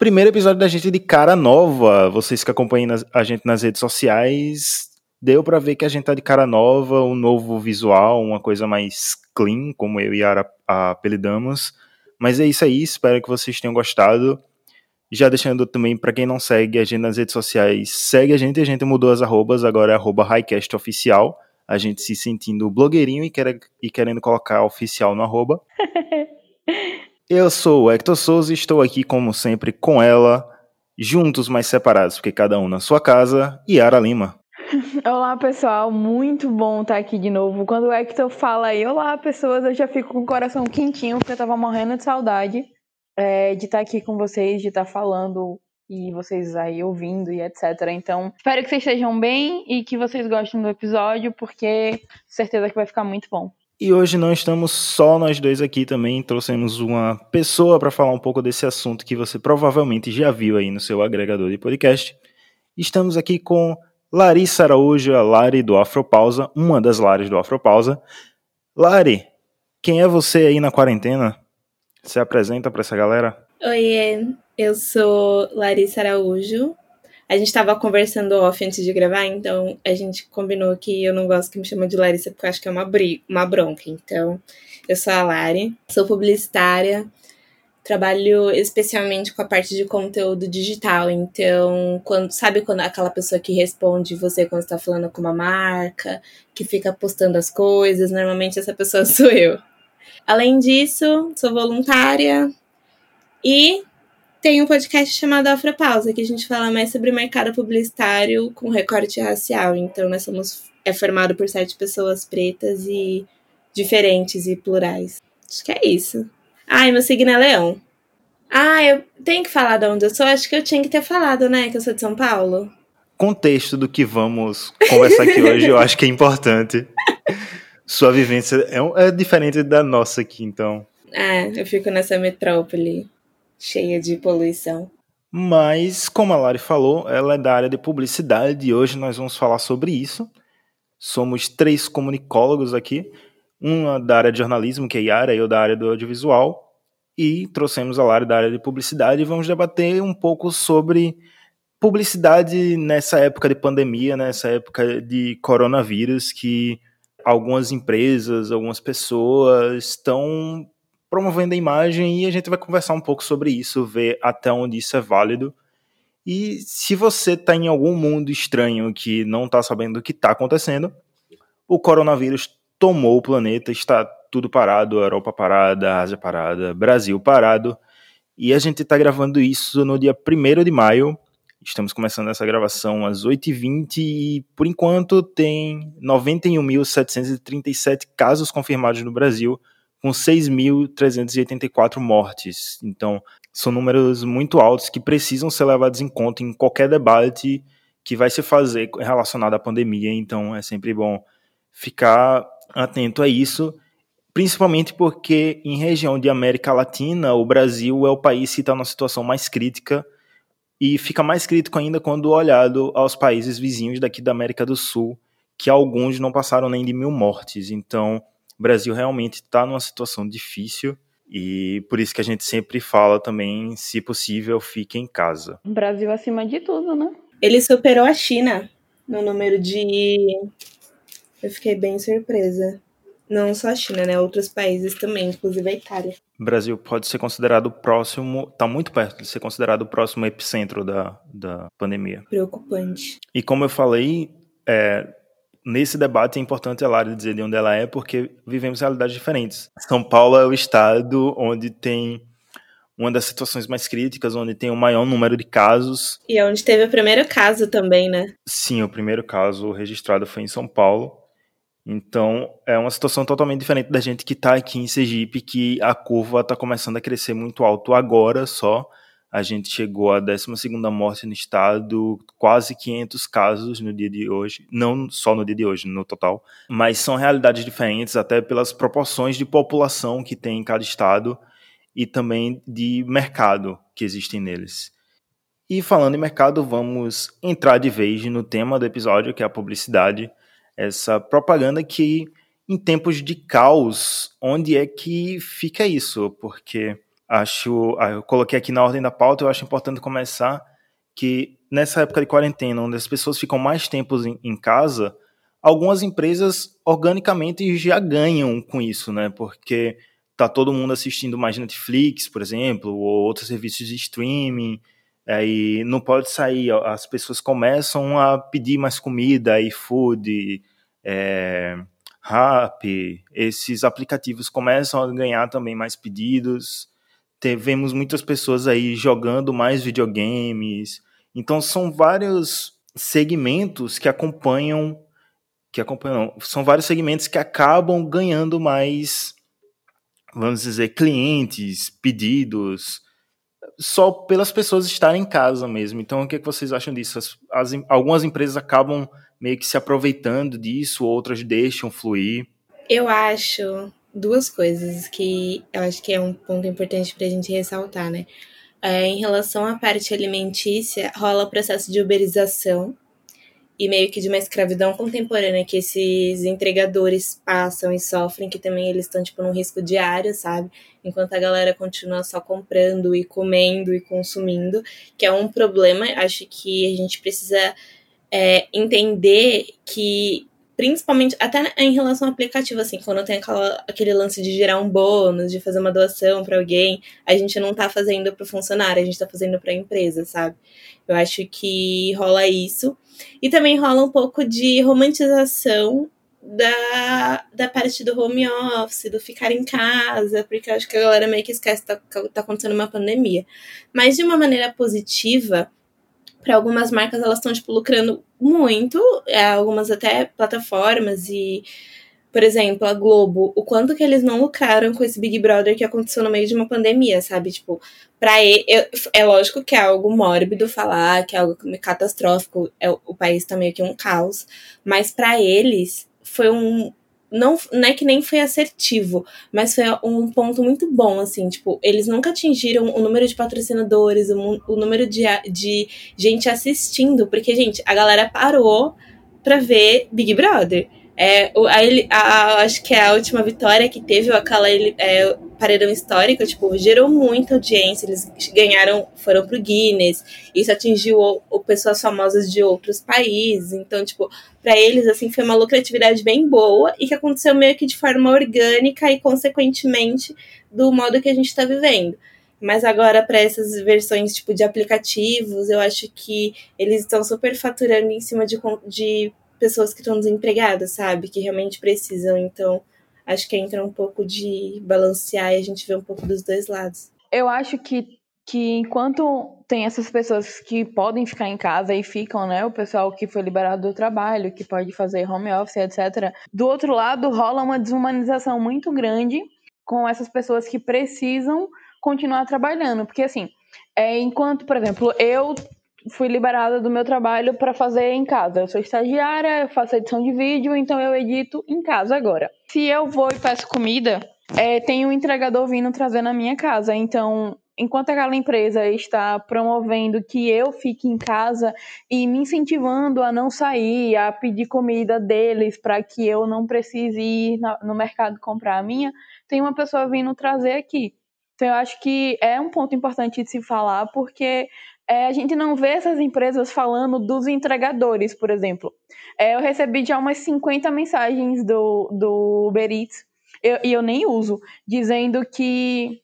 Primeiro episódio da gente de cara nova. Vocês que acompanham a gente nas redes sociais, deu pra ver que a gente tá de cara nova, um novo visual, uma coisa mais clean, como eu e a apelidamos. Mas é isso aí, espero que vocês tenham gostado. Já deixando também, para quem não segue a gente nas redes sociais, segue a gente, a gente mudou as arrobas, agora é arroba Highcast Oficial. A gente se sentindo blogueirinho e, quer, e querendo colocar oficial no arroba. Eu sou o Hector Souza e estou aqui, como sempre, com ela, juntos, mas separados, porque cada um na sua casa, Yara Lima. Olá, pessoal. Muito bom estar aqui de novo. Quando o Hector fala aí, olá, pessoas, eu já fico com o coração quentinho, porque eu tava morrendo de saudade é, de estar aqui com vocês, de estar falando e vocês aí ouvindo e etc. Então, espero que vocês estejam bem e que vocês gostem do episódio, porque certeza que vai ficar muito bom. E hoje não estamos só nós dois aqui também, trouxemos uma pessoa para falar um pouco desse assunto que você provavelmente já viu aí no seu agregador de podcast. Estamos aqui com Larissa Araújo, a Lari do Afropausa, uma das Lares do Afropausa. Lari, quem é você aí na quarentena? Se apresenta para essa galera. Oiê, eu sou Larissa Araújo. A gente estava conversando off antes de gravar, então a gente combinou que eu não gosto que me chamam de Larissa porque eu acho que é uma, bri uma bronca. Então, eu sou a Lari, sou publicitária, trabalho especialmente com a parte de conteúdo digital. Então, quando sabe quando aquela pessoa que responde você quando está falando com uma marca, que fica postando as coisas, normalmente essa pessoa sou eu. Além disso, sou voluntária e tenho um podcast chamado Afropausa, que a gente fala mais sobre mercado publicitário com recorte racial. Então, nós somos é formado por sete pessoas pretas e diferentes e plurais. Acho que é isso. Ai, meu signo é leão. Ah, eu tenho que falar de onde eu sou? Acho que eu tinha que ter falado, né? Que eu sou de São Paulo. Contexto do que vamos conversar aqui hoje, eu acho que é importante. Sua vivência é, é diferente da nossa aqui, então. É, eu fico nessa metrópole cheia de poluição. Mas, como a Lari falou, ela é da área de publicidade e hoje nós vamos falar sobre isso. Somos três comunicólogos aqui, uma da área de jornalismo, que é Yara, e eu da área do audiovisual, e trouxemos a Lari da área de publicidade e vamos debater um pouco sobre publicidade nessa época de pandemia, nessa época de coronavírus, que algumas empresas, algumas pessoas estão promovendo a imagem e a gente vai conversar um pouco sobre isso, ver até onde isso é válido. E se você está em algum mundo estranho que não está sabendo o que está acontecendo, o coronavírus tomou o planeta, está tudo parado, Europa parada, Ásia parada, Brasil parado. E a gente está gravando isso no dia 1 de maio. Estamos começando essa gravação às 8h20 e, por enquanto, tem 91.737 casos confirmados no Brasil, com 6.384 mortes. Então, são números muito altos que precisam ser levados em conta em qualquer debate que vai se fazer relacionado à pandemia. Então, é sempre bom ficar atento a isso, principalmente porque em região de América Latina, o Brasil é o país que está numa situação mais crítica e fica mais crítico ainda quando olhado aos países vizinhos daqui da América do Sul, que alguns não passaram nem de mil mortes. Então, o Brasil realmente está numa situação difícil e por isso que a gente sempre fala também, se possível, fique em casa. Brasil acima de tudo, né? Ele superou a China no número de. Eu fiquei bem surpresa. Não só a China, né? Outros países também, inclusive a Itália. O Brasil pode ser considerado o próximo, está muito perto de ser considerado o próximo epicentro da, da pandemia. Preocupante. E como eu falei, é, nesse debate é importante a Lara dizer de onde ela é, porque vivemos realidades diferentes. São Paulo é o estado onde tem uma das situações mais críticas, onde tem o maior número de casos. E é onde teve o primeiro caso também, né? Sim, o primeiro caso registrado foi em São Paulo. Então, é uma situação totalmente diferente da gente que está aqui em Sergipe, que a curva está começando a crescer muito alto agora só, A gente chegou à 12 morte no estado, quase 500 casos no dia de hoje. Não só no dia de hoje, no total. Mas são realidades diferentes, até pelas proporções de população que tem em cada estado e também de mercado que existem neles. E falando em mercado, vamos entrar de vez no tema do episódio, que é a publicidade. Essa propaganda que, em tempos de caos, onde é que fica isso? Porque acho, ah, eu coloquei aqui na ordem da pauta, eu acho importante começar que nessa época de quarentena, onde as pessoas ficam mais tempo em, em casa, algumas empresas organicamente já ganham com isso, né? Porque tá todo mundo assistindo mais Netflix, por exemplo, ou outros serviços de streaming, aí não pode sair, as pessoas começam a pedir mais comida, iFood, é, Rap, esses aplicativos começam a ganhar também mais pedidos, vemos muitas pessoas aí jogando mais videogames. Então são vários segmentos que acompanham que acompanham, são vários segmentos que acabam ganhando mais vamos dizer clientes, pedidos, só pelas pessoas estarem em casa mesmo. Então, o que, é que vocês acham disso? As, as, algumas empresas acabam meio que se aproveitando disso, outras deixam fluir. Eu acho duas coisas que eu acho que é um ponto importante para a gente ressaltar, né? É, em relação à parte alimentícia, rola o processo de uberização e meio que de uma escravidão contemporânea que esses entregadores passam e sofrem, que também eles estão tipo num risco diário, sabe? Enquanto a galera continua só comprando e comendo e consumindo, que é um problema. Acho que a gente precisa é, entender que principalmente até em relação ao aplicativo, assim, quando tem aquela, aquele lance de gerar um bônus, de fazer uma doação para alguém, a gente não tá fazendo para o funcionário, a gente tá fazendo para a empresa, sabe? Eu acho que rola isso. E também rola um pouco de romantização da, da parte do home office, do ficar em casa, porque eu acho que a galera meio que esquece que tá, tá acontecendo uma pandemia. Mas de uma maneira positiva, para algumas marcas elas estão tipo lucrando muito, é, algumas até plataformas e por exemplo, a Globo, o quanto que eles não lucraram com esse Big Brother que aconteceu no meio de uma pandemia, sabe? Tipo, para ele, é lógico que é algo mórbido falar, que é algo catastrófico, é, o país tá meio que um caos, mas para eles foi um não, não é que nem foi assertivo, mas foi um ponto muito bom, assim, tipo, eles nunca atingiram o número de patrocinadores, o, o número de, de gente assistindo, porque, gente, a galera parou pra ver Big Brother. É, a, a, acho que é a última vitória que teve aquela é, paredão histórico, tipo, gerou muita audiência, eles ganharam, foram pro Guinness, isso atingiu o, o pessoas famosas de outros países, então, tipo, para eles, assim, foi uma lucratividade bem boa e que aconteceu meio que de forma orgânica e, consequentemente, do modo que a gente está vivendo. Mas agora, para essas versões tipo de aplicativos, eu acho que eles estão super faturando em cima de, de pessoas que estão desempregadas, sabe? Que realmente precisam. Então, acho que entra um pouco de balancear e a gente vê um pouco dos dois lados. Eu acho que, que enquanto tem essas pessoas que podem ficar em casa e ficam, né? O pessoal que foi liberado do trabalho, que pode fazer home office, etc. Do outro lado, rola uma desumanização muito grande com essas pessoas que precisam continuar trabalhando. Porque, assim, é, enquanto, por exemplo, eu fui liberada do meu trabalho para fazer em casa. Eu sou estagiária, eu faço edição de vídeo, então eu edito em casa agora. Se eu vou e peço comida, é, tem um entregador vindo trazer na minha casa. Então, enquanto aquela empresa está promovendo que eu fique em casa e me incentivando a não sair, a pedir comida deles para que eu não precise ir no mercado comprar a minha, tem uma pessoa vindo trazer aqui. Então, eu acho que é um ponto importante de se falar, porque é, a gente não vê essas empresas falando dos entregadores, por exemplo. É, eu recebi já umas 50 mensagens do, do Uber Eats, eu, e eu nem uso, dizendo que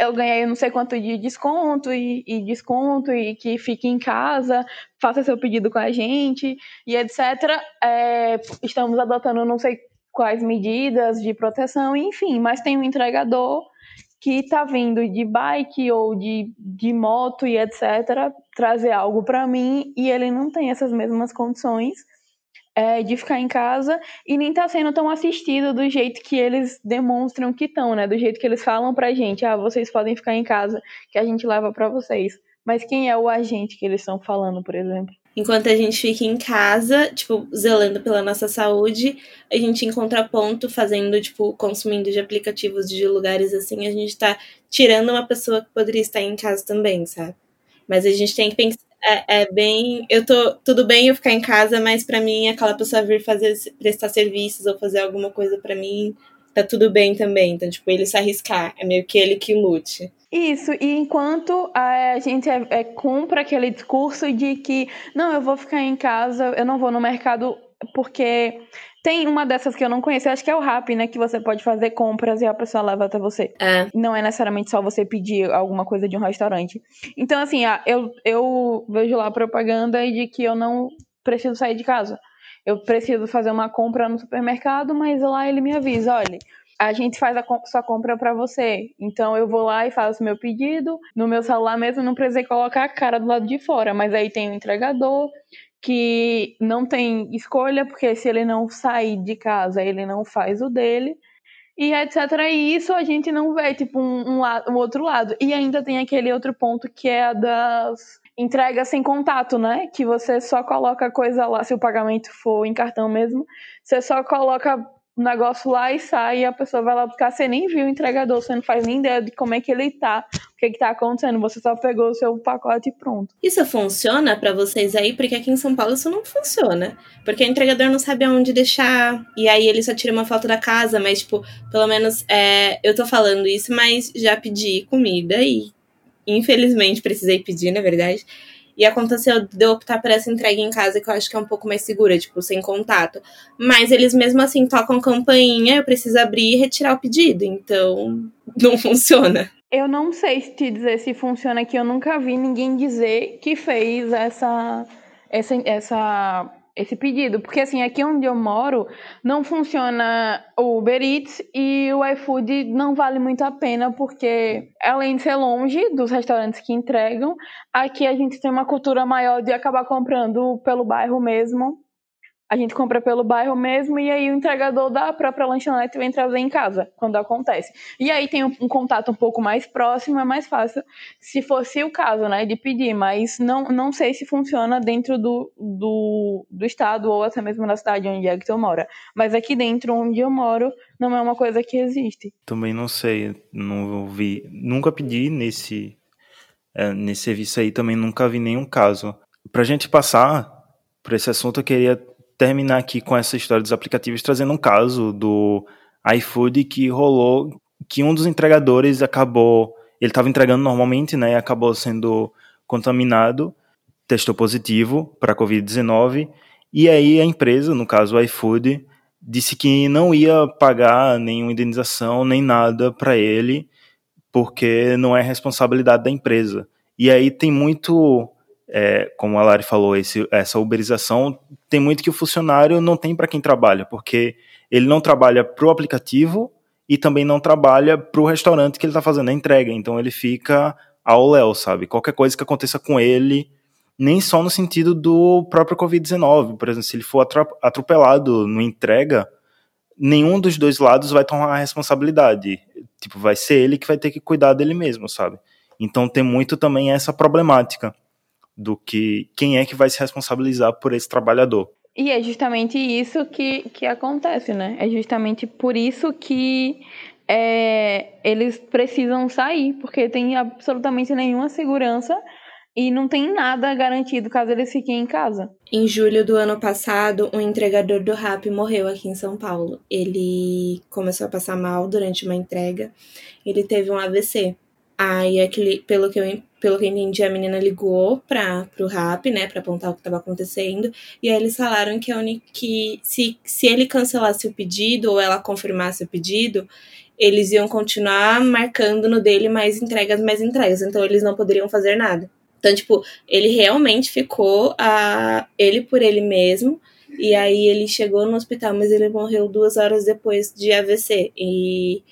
eu ganhei não sei quanto de desconto e, e, desconto e que fique em casa, faça seu pedido com a gente e etc. É, estamos adotando não sei quais medidas de proteção, enfim, mas tem um entregador que está vindo de bike ou de, de moto e etc., trazer algo para mim e ele não tem essas mesmas condições. é, de ficar em casa e nem tá sendo tão assistido do jeito que eles demonstram que estão, né? Do jeito que eles falam pra gente, ah, vocês podem ficar em casa, que a gente leva para vocês. Mas quem é o agente que eles estão falando, por exemplo? Enquanto a gente fica em casa, tipo, zelando pela nossa saúde, a gente em contraponto, fazendo, tipo, consumindo de aplicativos de lugares assim, a gente tá tirando uma pessoa que poderia estar em casa também, sabe? Mas a gente tem que pensar. É, é bem. Eu tô. Tudo bem eu ficar em casa, mas para mim, aquela pessoa vir fazer, prestar serviços ou fazer alguma coisa para mim, tá tudo bem também. Então, tipo, ele se arriscar. É meio que ele que lute. Isso, e enquanto a gente é, é, compra aquele discurso de que não, eu vou ficar em casa, eu não vou no mercado, porque tem uma dessas que eu não conheço, eu acho que é o Rap, né? Que você pode fazer compras e a pessoa leva até você. É. Não é necessariamente só você pedir alguma coisa de um restaurante. Então, assim, eu, eu vejo lá propaganda de que eu não preciso sair de casa. Eu preciso fazer uma compra no supermercado, mas lá ele me avisa, olha a gente faz a sua compra para você. Então eu vou lá e faço meu pedido. No meu celular mesmo não precisei colocar a cara do lado de fora, mas aí tem o entregador que não tem escolha, porque se ele não sair de casa, ele não faz o dele. E etc. E isso a gente não vê, tipo, um, um, um outro lado. E ainda tem aquele outro ponto que é a das entregas sem contato, né? Que você só coloca a coisa lá, se o pagamento for em cartão mesmo, você só coloca o negócio lá e sai, e a pessoa vai lá buscar, você nem viu o entregador, você não faz nem ideia de como é que ele tá, o que que tá acontecendo, você só pegou o seu pacote e pronto. Isso funciona para vocês aí? Porque aqui em São Paulo isso não funciona. Porque o entregador não sabe aonde deixar, e aí ele só tira uma foto da casa, mas, tipo, pelo menos é, eu tô falando isso, mas já pedi comida e infelizmente precisei pedir, na verdade. E aconteceu de eu optar por essa entrega em casa, que eu acho que é um pouco mais segura, tipo, sem contato. Mas eles mesmo assim tocam campainha, eu preciso abrir e retirar o pedido. Então, não funciona. Eu não sei te dizer se funciona aqui, eu nunca vi ninguém dizer que fez essa, essa, essa esse pedido. Porque, assim, aqui onde eu moro, não funciona o Uber Eats e o iFood não vale muito a pena, porque, além de ser longe dos restaurantes que entregam, aqui a gente tem uma cultura maior de acabar comprando pelo bairro mesmo a gente compra pelo bairro mesmo e aí o entregador da própria lanchonete vem trazer em casa, quando acontece. E aí tem um, contato um pouco mais próximo, é mais fácil, se fosse o caso, né, de pedir, mas não, não sei se funciona dentro do, do, do estado ou até mesmo na cidade onde é que eu moro. Mas aqui dentro onde eu moro, não é uma coisa que existe. Também não sei, não vi, nunca pedi nesse, é, nesse serviço aí, também nunca vi nenhum caso. Pra gente passar por esse assunto, eu queria terminar aqui com essa história dos aplicativos, trazendo um caso do iFood que rolou, que um dos entregadores acabou, ele estava entregando normalmente, né, e acabou sendo contaminado, testou positivo para Covid-19, e aí a empresa, no caso o iFood, disse que não ia pagar nenhuma indenização, nem nada para ele, porque não é responsabilidade da empresa. E aí tem muito é, como a Lari falou, esse, essa uberização, tem muito que o funcionário não tem para quem trabalha, porque ele não trabalha para o aplicativo e também não trabalha para o restaurante que ele está fazendo a entrega. Então ele fica ao léu, sabe? Qualquer coisa que aconteça com ele, nem só no sentido do próprio Covid-19. Por exemplo, se ele for atropelado no entrega, nenhum dos dois lados vai tomar a responsabilidade. Tipo, vai ser ele que vai ter que cuidar dele mesmo, sabe? Então tem muito também essa problemática do que quem é que vai se responsabilizar por esse trabalhador. E é justamente isso que, que acontece, né? É justamente por isso que é, eles precisam sair, porque tem absolutamente nenhuma segurança e não tem nada garantido caso eles fiquem em casa. Em julho do ano passado, um entregador do RAP morreu aqui em São Paulo. Ele começou a passar mal durante uma entrega. Ele teve um AVC. Aí, aquele, pelo que eu pelo que entendi, a menina ligou para o RAP, né, para apontar o que estava acontecendo, e aí eles falaram que, a que se, se ele cancelasse o pedido ou ela confirmasse o pedido, eles iam continuar marcando no dele mais entregas, mais entregas, então eles não poderiam fazer nada. Então, tipo, ele realmente ficou a ele por ele mesmo, e aí ele chegou no hospital, mas ele morreu duas horas depois de AVC. E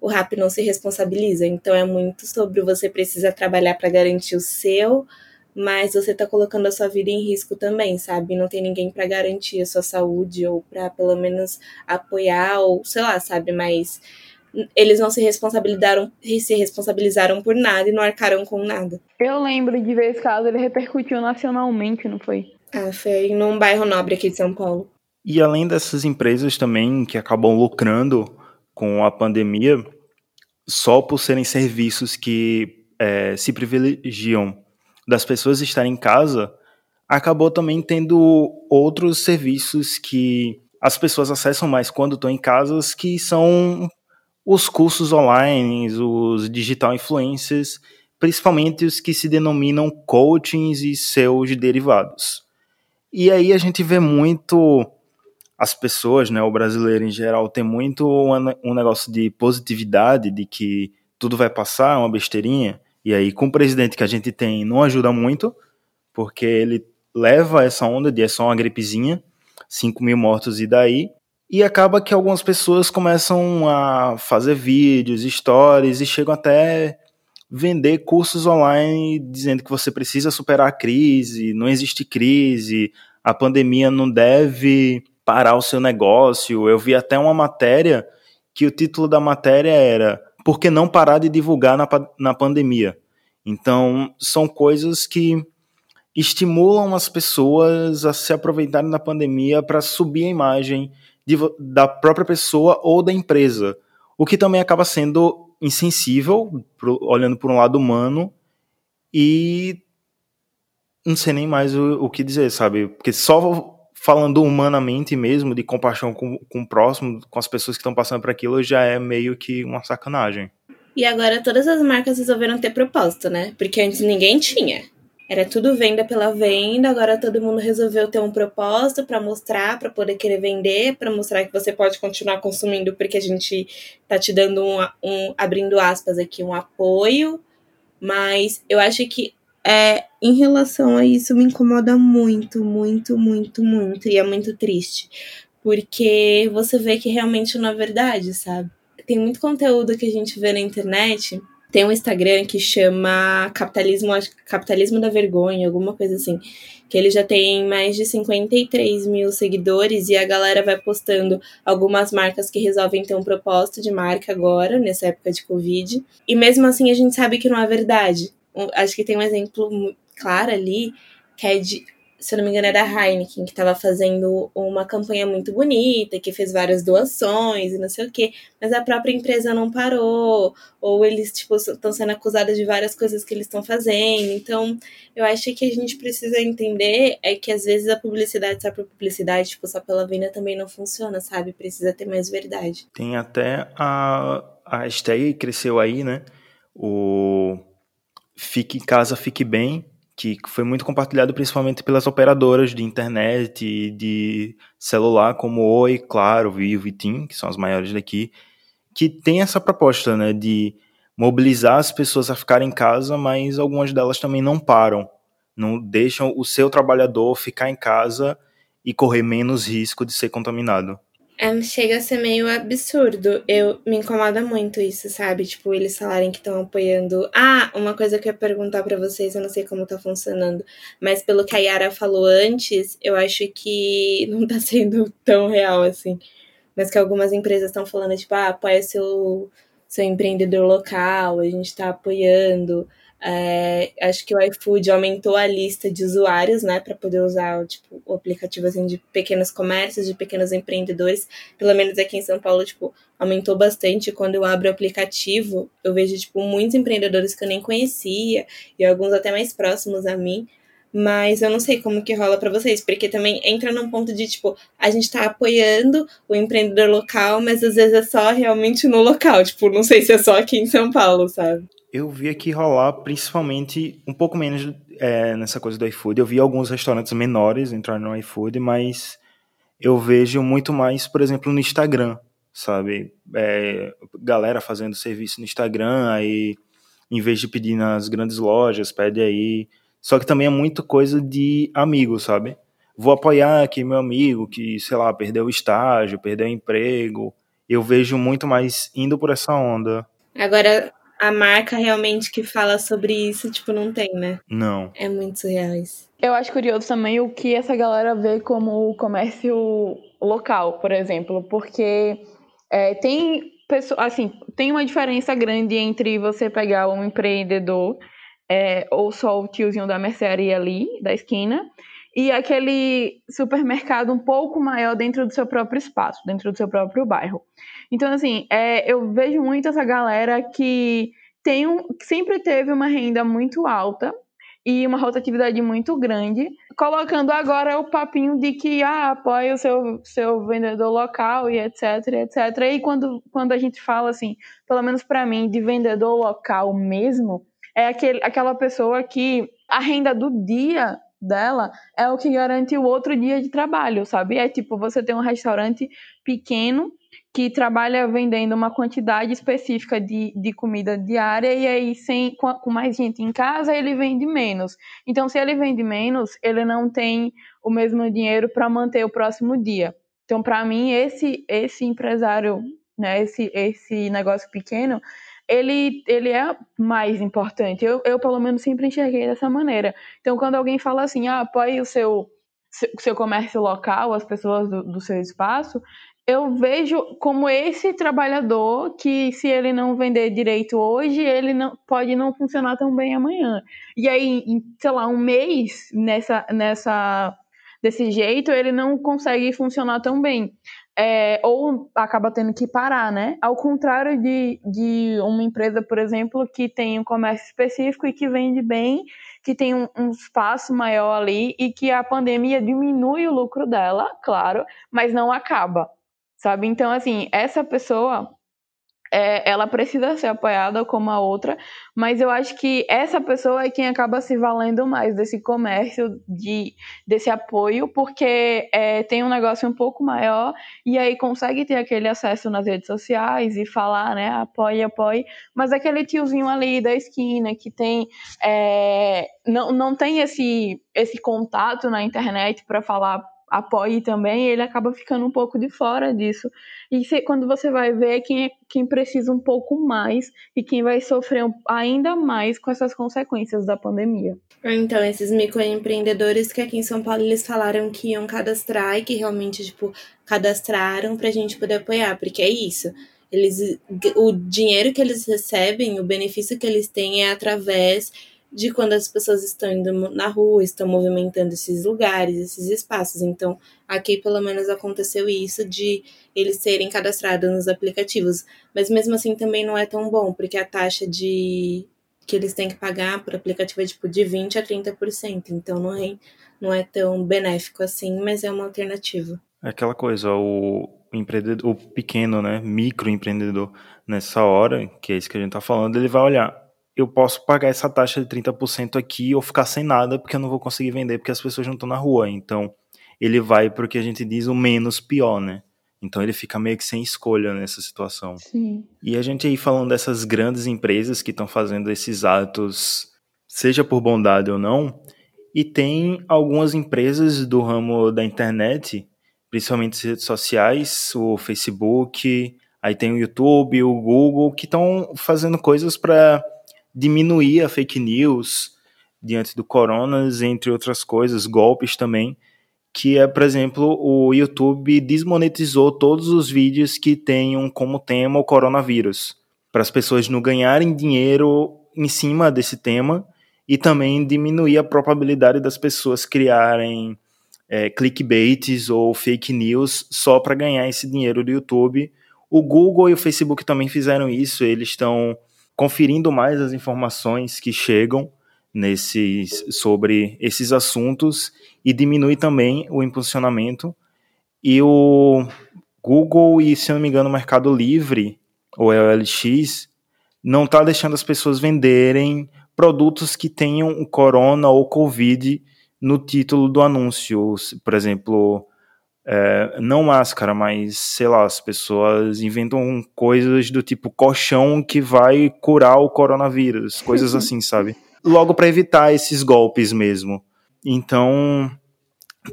o RAP não se responsabiliza. Então é muito sobre você precisa trabalhar para garantir o seu, mas você tá colocando a sua vida em risco também, sabe? Não tem ninguém para garantir a sua saúde ou para pelo menos apoiar ou sei lá, sabe? Mas eles não se responsabilizaram, se responsabilizaram por nada e não arcaram com nada. Eu lembro de ver esse caso, ele repercutiu nacionalmente, não foi? Ah, foi num bairro nobre aqui de São Paulo. E além dessas empresas também que acabam lucrando com a pandemia, só por serem serviços que é, se privilegiam das pessoas estarem em casa, acabou também tendo outros serviços que as pessoas acessam mais quando estão em casas, que são os cursos online, os digital influencers, principalmente os que se denominam coachings e seus derivados. E aí a gente vê muito as pessoas, né, o brasileiro em geral, tem muito um negócio de positividade, de que tudo vai passar, é uma besteirinha. E aí, com o presidente que a gente tem, não ajuda muito, porque ele leva essa onda de é só uma gripezinha, 5 mil mortos e daí. E acaba que algumas pessoas começam a fazer vídeos, stories e chegam até vender cursos online dizendo que você precisa superar a crise, não existe crise, a pandemia não deve parar o seu negócio. Eu vi até uma matéria que o título da matéria era Por que não parar de divulgar na, na pandemia? Então, são coisas que estimulam as pessoas a se aproveitarem da pandemia para subir a imagem de, da própria pessoa ou da empresa, o que também acaba sendo insensível, pro, olhando por um lado humano, e não sei nem mais o, o que dizer, sabe? Porque só falando humanamente mesmo, de compaixão com, com o próximo, com as pessoas que estão passando por aquilo, já é meio que uma sacanagem. E agora todas as marcas resolveram ter propósito, né? Porque antes ninguém tinha. Era tudo venda pela venda, agora todo mundo resolveu ter um propósito para mostrar, para poder querer vender, para mostrar que você pode continuar consumindo, porque a gente tá te dando um, um abrindo aspas aqui, um apoio. Mas eu acho que é, em relação a isso, me incomoda muito, muito, muito, muito. E é muito triste. Porque você vê que realmente não é verdade, sabe? Tem muito conteúdo que a gente vê na internet. Tem um Instagram que chama Capitalismo, Capitalismo da Vergonha, alguma coisa assim. Que ele já tem mais de 53 mil seguidores e a galera vai postando algumas marcas que resolvem ter um propósito de marca agora, nessa época de Covid. E mesmo assim a gente sabe que não é verdade acho que tem um exemplo claro ali, que é de, se eu não me engano, era a Heineken, que estava fazendo uma campanha muito bonita, que fez várias doações e não sei o quê, mas a própria empresa não parou, ou eles, tipo, estão sendo acusados de várias coisas que eles estão fazendo. Então, eu acho que a gente precisa entender é que às vezes a publicidade só por publicidade, tipo, só pela venda também não funciona, sabe? Precisa ter mais verdade. Tem até a, a hashtag cresceu aí, né? O Fique em Casa, Fique Bem, que foi muito compartilhado principalmente pelas operadoras de internet e de celular, como Oi, Claro, Vivo e TIM, que são as maiores daqui, que tem essa proposta né, de mobilizar as pessoas a ficarem em casa, mas algumas delas também não param, não deixam o seu trabalhador ficar em casa e correr menos risco de ser contaminado. É, chega a ser meio absurdo. Eu me incomoda muito isso, sabe? Tipo, eles falarem que estão apoiando. Ah, uma coisa que eu ia perguntar para vocês, eu não sei como tá funcionando, mas pelo que a Yara falou antes, eu acho que não tá sendo tão real assim. Mas que algumas empresas estão falando, tipo, ah, apoia seu, seu empreendedor local, a gente tá apoiando. É, acho que o iFood aumentou a lista de usuários, né, para poder usar tipo, o aplicativo assim, de pequenos comércios, de pequenos empreendedores. Pelo menos aqui em São Paulo, tipo, aumentou bastante. Quando eu abro o aplicativo, eu vejo tipo muitos empreendedores que eu nem conhecia e alguns até mais próximos a mim. Mas eu não sei como que rola para vocês, porque também entra num ponto de tipo, a gente tá apoiando o empreendedor local, mas às vezes é só realmente no local, tipo, não sei se é só aqui em São Paulo, sabe? Eu vi aqui rolar principalmente um pouco menos é, nessa coisa do iFood. Eu vi alguns restaurantes menores entrando no iFood, mas eu vejo muito mais, por exemplo, no Instagram, sabe? É, galera fazendo serviço no Instagram, aí em vez de pedir nas grandes lojas, pede aí. Só que também é muito coisa de amigo, sabe? Vou apoiar aqui meu amigo que, sei lá, perdeu o estágio, perdeu o emprego. Eu vejo muito mais indo por essa onda. Agora, a marca realmente que fala sobre isso, tipo, não tem, né? Não. É muito surreal isso. Eu acho curioso também o que essa galera vê como o comércio local, por exemplo, porque é, tem pessoa, assim, tem uma diferença grande entre você pegar um empreendedor é, ou só o tiozinho da mercearia ali, da esquina, e aquele supermercado um pouco maior dentro do seu próprio espaço, dentro do seu próprio bairro. Então, assim, é, eu vejo muito essa galera que tem um, sempre teve uma renda muito alta e uma rotatividade muito grande, colocando agora o papinho de que ah, apoia o seu, seu vendedor local e etc, etc. E quando, quando a gente fala assim, pelo menos para mim, de vendedor local mesmo, é aquele, aquela pessoa que a renda do dia dela é o que garante o outro dia de trabalho, sabe? É tipo, você tem um restaurante pequeno que trabalha vendendo uma quantidade específica de, de comida diária e aí sem com, com mais gente em casa ele vende menos. Então, se ele vende menos, ele não tem o mesmo dinheiro para manter o próximo dia. Então, para mim, esse esse empresário, né, esse esse negócio pequeno, ele, ele é mais importante. Eu, eu, pelo menos, sempre enxerguei dessa maneira. Então, quando alguém fala assim, ah, apoie o seu, seu comércio local, as pessoas do, do seu espaço, eu vejo como esse trabalhador que se ele não vender direito hoje, ele não pode não funcionar tão bem amanhã. E aí, em, sei lá, um mês nessa nessa desse jeito, ele não consegue funcionar tão bem. É, ou acaba tendo que parar, né? Ao contrário de, de uma empresa, por exemplo, que tem um comércio específico e que vende bem, que tem um, um, espaço maior ali e que a pandemia diminui o lucro dela, claro, mas não acaba sabe? Então, assim, essa pessoa, é, ela precisa ser apoiada como a outra, mas eu acho que essa pessoa é quem acaba se valendo mais desse comércio, de, desse apoio, porque é, tem um negócio um pouco maior e aí consegue ter aquele acesso nas redes sociais e falar, né, apoie, apoie, mas aquele tiozinho ali da esquina que tem, é, não, não tem esse, esse contato na internet para falar apoie também, ele acaba ficando um pouco de fora disso. E se, quando você vai ver quem, é, quem precisa um pouco mais e quem vai sofrer ainda mais com essas consequências da pandemia. Então, esses microempreendedores que aqui em São Paulo eles falaram que iam cadastrar e que realmente, tipo, cadastraram pra gente poder apoiar, porque é isso. Eles, o dinheiro que eles recebem, o benefício que eles têm é através de quando as pessoas estão indo na rua, estão movimentando esses lugares, esses espaços. Então, aqui pelo menos aconteceu isso de eles serem cadastrados nos aplicativos. Mas mesmo assim também não é tão bom, porque a taxa de que eles têm que pagar por aplicativo é tipo de 20 a 30%. Então não é, não é tão benéfico assim, mas é uma alternativa. É aquela coisa, o empreendedor, o pequeno, né, microempreendedor, nessa hora, que é isso que a gente tá falando, ele vai olhar, eu posso pagar essa taxa de 30% aqui ou ficar sem nada porque eu não vou conseguir vender porque as pessoas não estão na rua. Então, ele vai para o que a gente diz o menos pior, né? Então ele fica meio que sem escolha nessa situação. Sim. E a gente aí falando dessas grandes empresas que estão fazendo esses atos, seja por bondade ou não, e tem algumas empresas do ramo da internet, principalmente as redes sociais, o Facebook, aí tem o YouTube, o Google, que estão fazendo coisas para diminuir a fake news diante do coronas, entre outras coisas, golpes também, que é, por exemplo, o YouTube desmonetizou todos os vídeos que tenham como tema o coronavírus, para as pessoas não ganharem dinheiro em cima desse tema e também diminuir a probabilidade das pessoas criarem é, clickbaits ou fake news só para ganhar esse dinheiro do YouTube. O Google e o Facebook também fizeram isso, eles estão conferindo mais as informações que chegam nesses, sobre esses assuntos e diminui também o impulsionamento. E o Google e, se não me engano, o Mercado Livre, ou OLX, não está deixando as pessoas venderem produtos que tenham corona ou covid no título do anúncio. Por exemplo, é, não máscara, mas sei lá, as pessoas inventam coisas do tipo colchão que vai curar o coronavírus, coisas assim, sabe? Logo para evitar esses golpes mesmo. Então,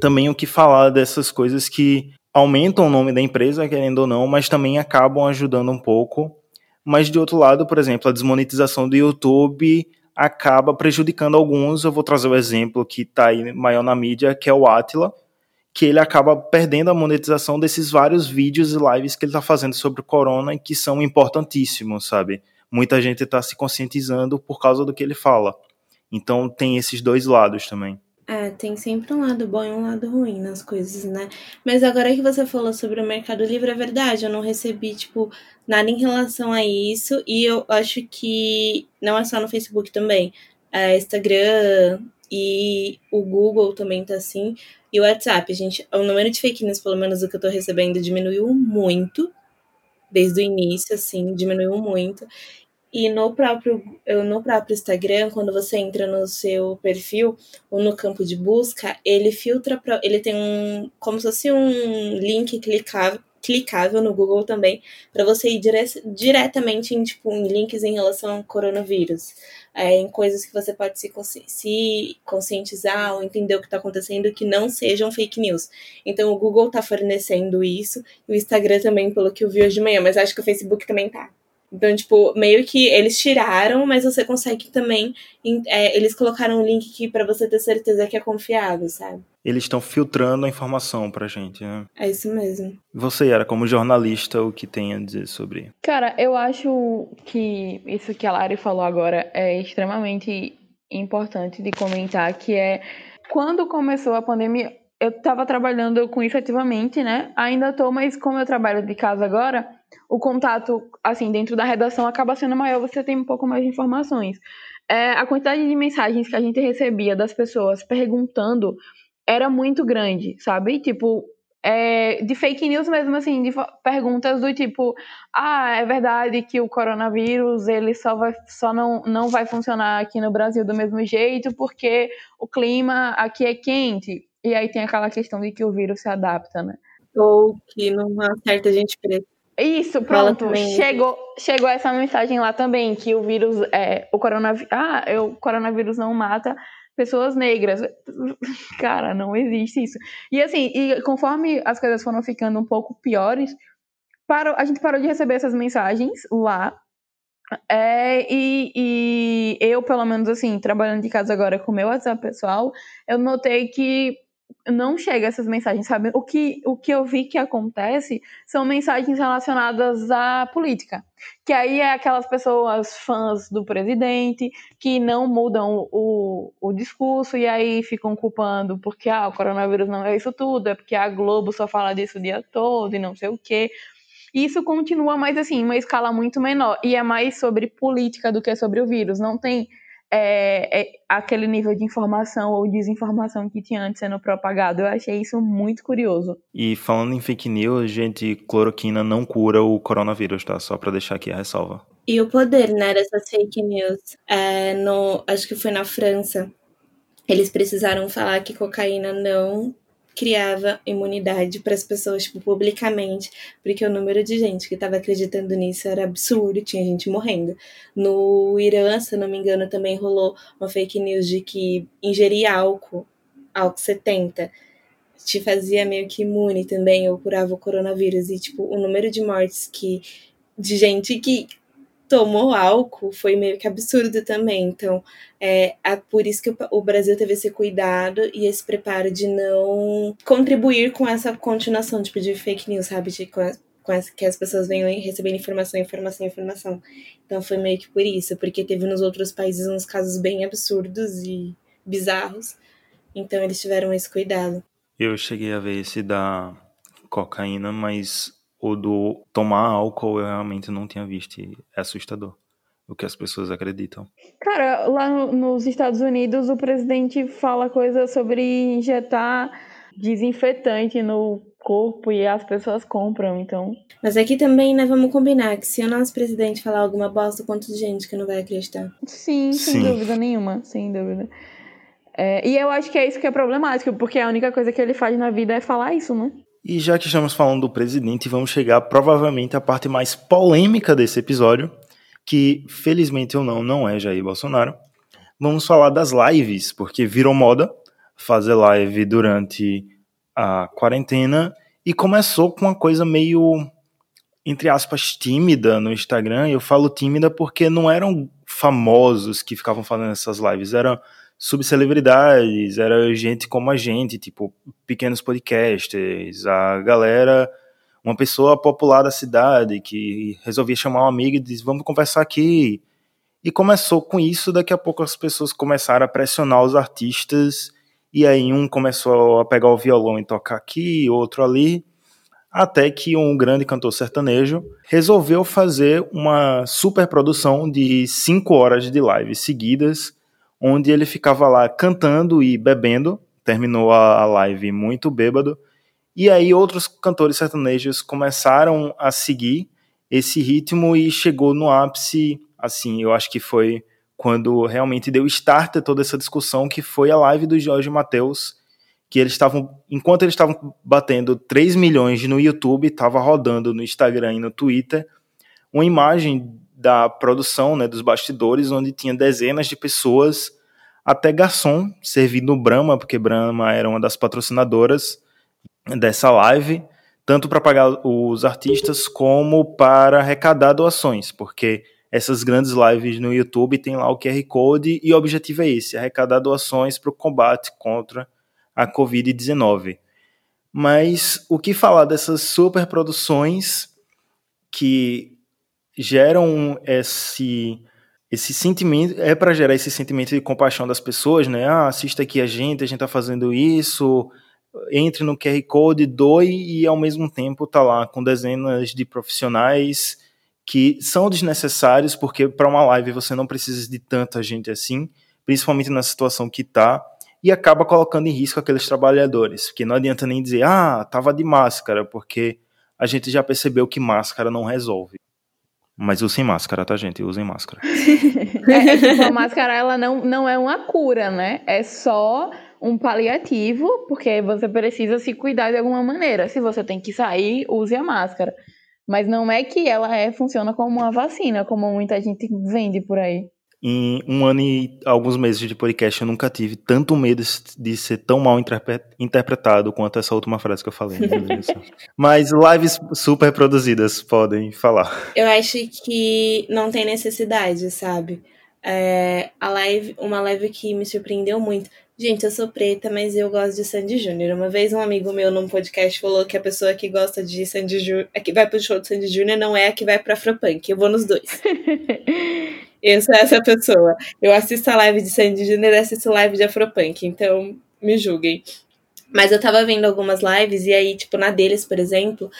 também o que falar dessas coisas que aumentam o nome da empresa, querendo ou não, mas também acabam ajudando um pouco. mas de outro lado, por exemplo, a desmonetização do YouTube acaba prejudicando alguns. Eu vou trazer o exemplo que está aí maior na mídia, que é o Atila, que ele acaba perdendo a monetização desses vários vídeos e lives que ele está fazendo sobre o corona e que são importantíssimos, sabe? Muita gente está se conscientizando por causa do que ele fala. Então tem esses dois lados também. É, tem sempre um lado bom e um lado ruim nas coisas, né? Mas agora que você falou sobre o Mercado Livre, é verdade, eu não recebi, tipo, nada em relação a isso. E eu acho que não é só no Facebook também. É, Instagram e o Google também tá assim. E o WhatsApp, gente, o número de fake news, pelo menos o que eu tô recebendo, diminuiu muito. Desde o início, assim, diminuiu muito. E no próprio, no próprio Instagram, quando você entra no seu perfil ou no campo de busca, ele filtra, ele tem um, como se fosse um link clicável, clicável no Google também, para você ir dire diretamente em, tipo, em links em relação ao coronavírus, é, em coisas que você pode se, consci se conscientizar ou entender o que está acontecendo que não sejam fake news. Então o Google está fornecendo isso, e o Instagram também, pelo que eu vi hoje de manhã, mas acho que o Facebook também tá. Então, tipo, meio que eles tiraram, mas você consegue também. É, eles colocaram um link aqui para você ter certeza que é confiável, sabe? Eles estão filtrando a informação pra gente, né? É isso mesmo. Você era, como jornalista, o que tem a dizer sobre? Cara, eu acho que isso que a Lari falou agora é extremamente importante de comentar, que é quando começou a pandemia, eu estava trabalhando com isso ativamente, né? Ainda tô, mas como eu trabalho de casa agora, o contato, assim, dentro da redação acaba sendo maior, você tem um pouco mais de informações. É, a quantidade de mensagens que a gente recebia das pessoas perguntando era muito grande, sabe? Tipo, é, de fake news mesmo, assim, de perguntas do tipo, ah, é verdade que o coronavírus ele só, vai, só não, não vai funcionar aqui no Brasil do mesmo jeito porque o clima aqui é quente. E aí tem aquela questão de que o vírus se adapta, né? Ou que não acerta a gente preta. Isso, pronto. Chegou, chegou essa mensagem lá também, que o vírus, é, o coronavírus, ah, o coronavírus não mata pessoas negras. Cara, não existe isso. E assim, e conforme as coisas foram ficando um pouco piores, parou, a gente parou de receber essas mensagens lá. É, e, e eu, pelo menos assim, trabalhando de casa agora com o meu WhatsApp pessoal, eu notei que não chega essas mensagens, sabe? O que, o que eu vi que acontece são mensagens relacionadas à política. Que aí é aquelas pessoas fãs do presidente que não mudam o, o discurso e aí ficam culpando porque ah, o coronavírus não é isso tudo, é porque a Globo só fala disso o dia todo e não sei o quê. Isso continua, mas assim, uma escala muito menor. E é mais sobre política do que sobre o vírus. Não tem é, é, aquele nível de informação ou desinformação que tinha antes sendo propagado. Eu achei isso muito curioso. E falando em fake news, gente, cloroquina não cura o coronavírus, tá? Só para deixar aqui a ressalva. E o poder, né, dessas fake news? É, no, acho que foi na França. Eles precisaram falar que cocaína não criava imunidade para as pessoas, tipo, publicamente, porque o número de gente que estava acreditando nisso era absurdo, tinha gente morrendo. No Irã, se não me engano, também rolou uma fake news de que ingerir álcool, álcool 70, te fazia meio que imune também, ou curava o coronavírus. E, tipo, o número de mortes que de gente que tomou álcool foi meio que absurdo também. Então, é, é por isso que o Brasil teve esse cuidado e esse preparo de não contribuir com essa continuação tipo, de fake news, sabe? De, com, que as pessoas venham recebendo informação, informação, informação. Então, foi meio que por isso, porque teve nos outros países uns casos bem absurdos e bizarros. Então, eles tiveram esse cuidado. Eu cheguei a ver esse da cocaína, mas o do tomar álcool eu realmente não tinha visto. É assustador o que as pessoas acreditam. Cara, lá no, nos Estados Unidos o presidente fala coisas sobre injetar desinfetante no corpo e as pessoas compram, então. Mas aqui também, né, vamos combinar que se o nosso presidente falar alguma bosta, quanto de gente que não vai acreditar? Sim, sem Sim. dúvida nenhuma, sem dúvida. É, e eu acho que é isso que é problemático, porque a única coisa que ele faz na vida é falar isso, né? E já que estamos falando do presidente, vamos chegar provavelmente à parte mais polêmica desse episódio, que felizmente ou não, não é Jair Bolsonaro. Vamos falar das lives, porque virou moda fazer live durante a quarentena e começou com uma coisa meio entre aspas, tímida no Instagram. Eu falo tímida porque não eram famosos que ficavam fazendo essas lives, eram subcelebridades, era gente como a gente, tipo, pequenos podcasters, a galera, uma pessoa popular da cidade que resolvia chamar um amigo e disse, vamos conversar aqui. E começou com isso, daqui a pouco as pessoas começaram a pressionar os artistas, e aí um começou a pegar o violão e tocar aqui, outro ali, até que um grande cantor sertanejo resolveu fazer uma super produção de cinco horas de live seguidas, onde ele ficava lá cantando e bebendo, terminou a live muito bêbado, e aí outros cantores sertanejos começaram a seguir esse ritmo e chegou no ápice, assim, eu acho que foi quando realmente deu start a toda essa discussão, que foi a live do Jorge Mateus, que eles estavam, enquanto eles estavam batendo 3 milhões no YouTube, estava rodando no Instagram e no Twitter, uma imagem da produção, né, dos bastidores, onde tinha dezenas de pessoas, até garçom, servindo Brahma, porque Brahma era uma das patrocinadoras dessa live, tanto para pagar os artistas como para arrecadar doações, porque essas grandes lives no YouTube tem lá o QR Code e o objetivo é esse, arrecadar doações para o combate contra a Covid-19. Mas o que falar dessas superproduções que geram esse esse sentimento é para gerar esse sentimento de compaixão das pessoas, né? Ah, assista aqui a gente, a gente tá fazendo isso, entre no QR Code, doe e ao mesmo tempo tá lá com dezenas de profissionais que são desnecessários porque para uma live você não precisa de tanta gente assim, principalmente na situação que tá, e acaba colocando em risco aqueles trabalhadores, porque não adianta nem dizer, ah, tava de máscara, porque a gente já percebeu que máscara não resolve. Mas usem máscara, tá, gente? Usem máscara. é, tipo, a máscara, ela não, não é uma cura, né? É só um paliativo, porque você precisa se cuidar de alguma maneira. Se você tem que sair, use a máscara. Mas não é que ela é, funciona como uma vacina, como muita gente vende por aí. Em um ano e alguns meses de podcast, eu nunca tive tanto medo de ser tão mal interpretado quanto essa última frase que eu falei. Mas lives super produzidas podem falar. Eu acho que não tem necessidade, sabe? É, a live, uma live que me surpreendeu muito. Gente, eu sou preta, mas eu gosto de Sandy Júnior. Uma vez um amigo meu num podcast falou que a pessoa que gosta de Sandy Júnior, a que vai pro show de Sandy Júnior não é a que vai pra Afropunk. Eu vou nos dois. Eu sou essa pessoa. Eu assisto a live de Sandy Júnior e assisto live de Afropunk, então me julguem. Mas eu tava vendo algumas lives e aí, tipo, na deles, por exemplo,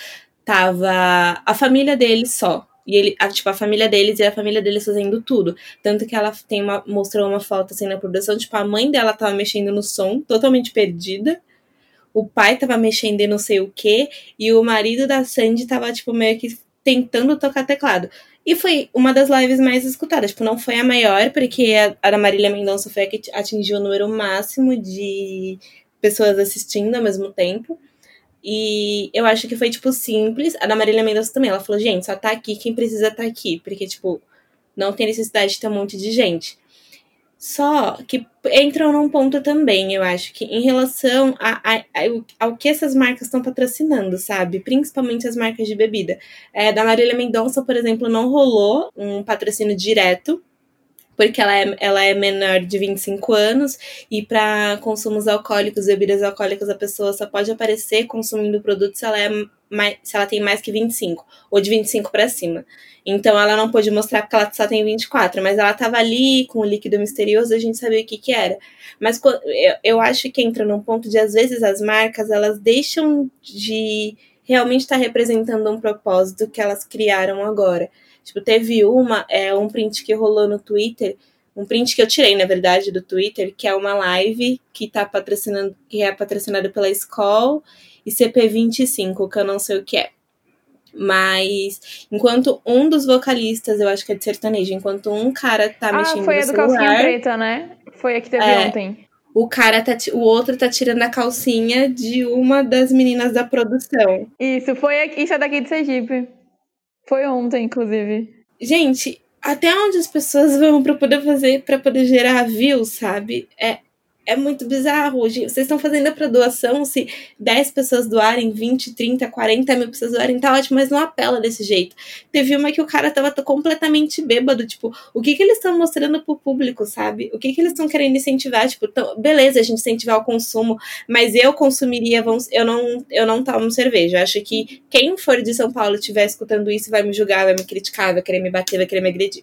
tava a família deles só. E ele, a, tipo, a família deles e a família deles fazendo tudo. Tanto que ela tem uma, mostrou uma foto assim na produção, tipo, a mãe dela tava mexendo no som, totalmente perdida. O pai tava mexendo em não sei o que, e o marido da Sandy tava, tipo, meio que tentando tocar teclado. E foi uma das lives mais escutadas. Tipo, não foi a maior, porque a, da Marília Mendonça foi a que atingiu o número máximo de pessoas assistindo ao mesmo tempo. E eu acho que foi, tipo, simples. A da Marília Mendonça também. Ela falou, gente, só tá aqui quem precisa tá aqui. Porque, tipo, não tem necessidade de ter um monte de gente. Só que entram num ponto também, eu acho, que em relação a, a, a ao que essas marcas estão patrocinando, sabe? Principalmente as marcas de bebida. É, da Marília Mendonça, por exemplo, não rolou um patrocínio direto, porque ela é, ela é menor de 25 anos, e para consumos alcoólicos, bebidas alcoólicas, a pessoa só pode aparecer consumindo o produto se ela, é mais, se ela tem mais que 25, ou de 25 para cima. Então ela não pôde mostrar porque ela só tem 24, mas ela tava ali com o líquido misterioso, a gente sabia o que que era. Mas eu, eu acho que entra num ponto de às vezes as marcas, elas deixam de realmente estar tá representando um propósito que elas criaram agora. Tipo, teve uma, é um print que rolou no Twitter, um print que eu tirei, na verdade, do Twitter, que é uma live que tá patrocinando, que é patrocinada pela Skoll e CP25, que eu não sei o que é. Mas enquanto um dos vocalistas, eu acho que é de sertanejo, enquanto um cara tá ah, mexendo foi no a do celular, calcinha preta, né? Foi a que teve é, ontem. O cara tá, o outro tá tirando a calcinha de uma das meninas da produção. Isso, foi isso é daqui de Sergipe. Foi ontem, inclusive. Gente, até onde as pessoas vão para poder fazer, para poder gerar views, sabe? É é muito bizarro. Vocês estão fazendo a doação, se 10 pessoas doarem, 20, 30, 40 mil pessoas doarem, tá ótimo, mas não apela desse jeito. Teve uma que o cara tava completamente bêbado, tipo, o que que eles estão mostrando pro público, sabe? O que que eles estão querendo incentivar? Tipo, tão, beleza, a gente incentivar o consumo, mas eu consumiria, eu não, eu não tomo cerveja. Eu acho que quem for de São Paulo estiver escutando isso vai me julgar, vai me criticar, vai querer me bater, vai querer me agredir.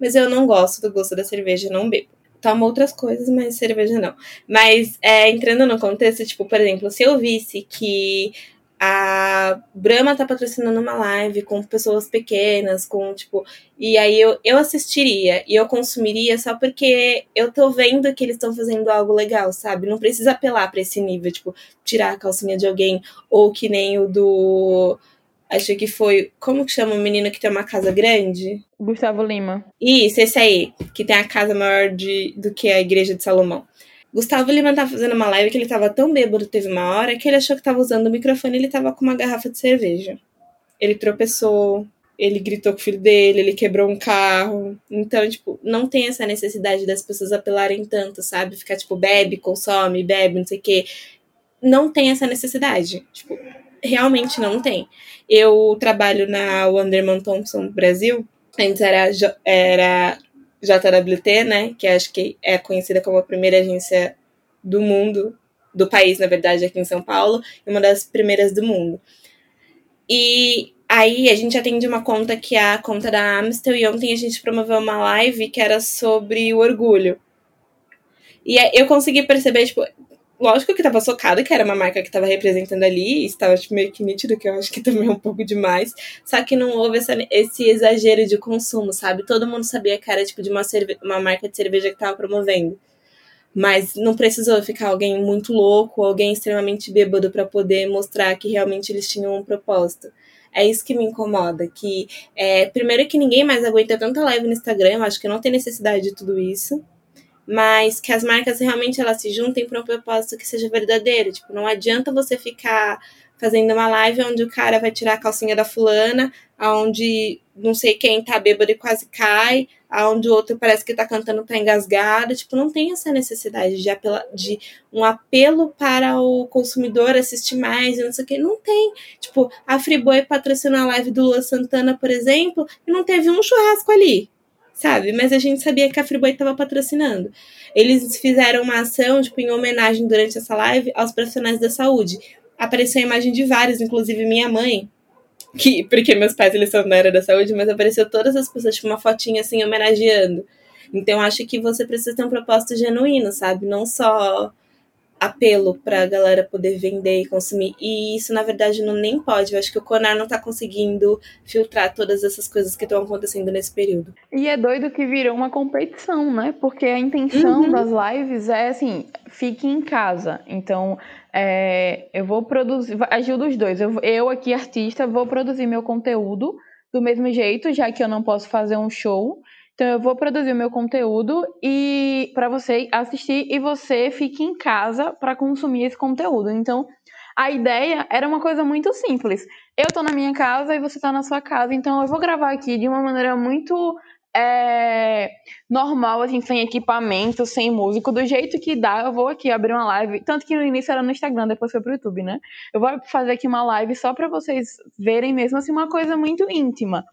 Mas eu não gosto do gosto da cerveja, não bebo tomo outras coisas, mas cerveja não. Mas é, entrando no contexto, tipo, por exemplo, se eu visse que a Brahma tá patrocinando uma live com pessoas pequenas, com tipo. E aí eu, eu assistiria e eu consumiria só porque eu tô vendo que eles estão fazendo algo legal, sabe? Não precisa apelar para esse nível, tipo, tirar a calcinha de alguém, ou que nem o do acho que foi. Como que chama o menino que tem uma casa grande? Gustavo Lima. Isso, esse aí, que tem a casa maior de, do que a igreja de Salomão. Gustavo Lima tava fazendo uma live que ele tava tão bêbado, teve uma hora, que ele achou que tava usando o microfone e ele tava com uma garrafa de cerveja. Ele tropeçou, ele gritou com o filho dele, ele quebrou um carro. Então, tipo, não tem essa necessidade das pessoas apelarem tanto, sabe? Ficar, tipo, bebe, consome, bebe, não sei o quê. Não tem essa necessidade. Tipo, realmente não tem. Eu trabalho na Wonderman Thompson Brasil, antes era, era JWT, né? Que acho que é conhecida como a primeira agência do mundo, do país, na verdade, aqui em São Paulo, e uma das primeiras do mundo. E aí a gente atende uma conta que é a conta da Amstel, e ontem a gente promoveu uma live que era sobre o orgulho. E eu consegui perceber, tipo, Lógico que tava socada, que era uma marca que tava representando ali, estava tipo, meio que nítido, que eu acho que também é um pouco demais. Só que não houve essa, esse exagero de consumo, sabe? Todo mundo sabia que era tipo de uma, uma marca de cerveja que tava promovendo. Mas não precisou ficar alguém muito louco, alguém extremamente bêbado para poder mostrar que realmente eles tinham um propósito. É isso que me incomoda, que é, primeiro que ninguém mais aguenta tanta live no Instagram, eu acho que não tem necessidade de tudo isso mas que as marcas realmente elas se juntem para um propósito que seja verdadeiro. Tipo, não adianta você ficar fazendo uma live onde o cara vai tirar a calcinha da fulana, aonde não sei quem tá bêbado e quase cai, aonde o outro parece que tá cantando tá engasgado, tipo, não tem essa necessidade de, apela, de um apelo para o consumidor assistir mais não sei o que, não tem. Tipo, a Friboi patrocinou a live do Lua Santana, por exemplo, e não teve um churrasco ali sabe? Mas a gente sabia que a Friboi estava patrocinando. Eles fizeram uma ação, tipo, em homenagem durante essa live aos profissionais da saúde. Apareceu a imagem de vários, inclusive minha mãe, que porque meus pais eles são na área da saúde, mas apareceu todas as pessoas, tipo, uma fotinha assim, homenageando. Então, acho que você precisa ter um propósito genuíno, sabe? Não só apelo para a galera poder vender e consumir. E isso, na verdade, não nem pode. Eu acho que o Conar não está conseguindo filtrar todas essas coisas que estão acontecendo nesse período. E é doido que virou uma competição, né? Porque a intenção uhum. das lives é assim, fique em casa. Então, é, eu vou produzir, ajuda os dois. Eu, eu aqui, artista, vou produzir meu conteúdo do mesmo jeito, já que eu não posso fazer um show. Então eu vou produzir o meu conteúdo e para você assistir e você fique em casa para consumir esse conteúdo. Então a ideia era uma coisa muito simples. Eu tô na minha casa e você tá na sua casa, então eu vou gravar aqui de uma maneira muito é, normal, assim, sem equipamento, sem músico, do jeito que dá, eu vou aqui abrir uma live. Tanto que no início era no Instagram, depois foi pro YouTube, né? Eu vou fazer aqui uma live só para vocês verem mesmo assim uma coisa muito íntima.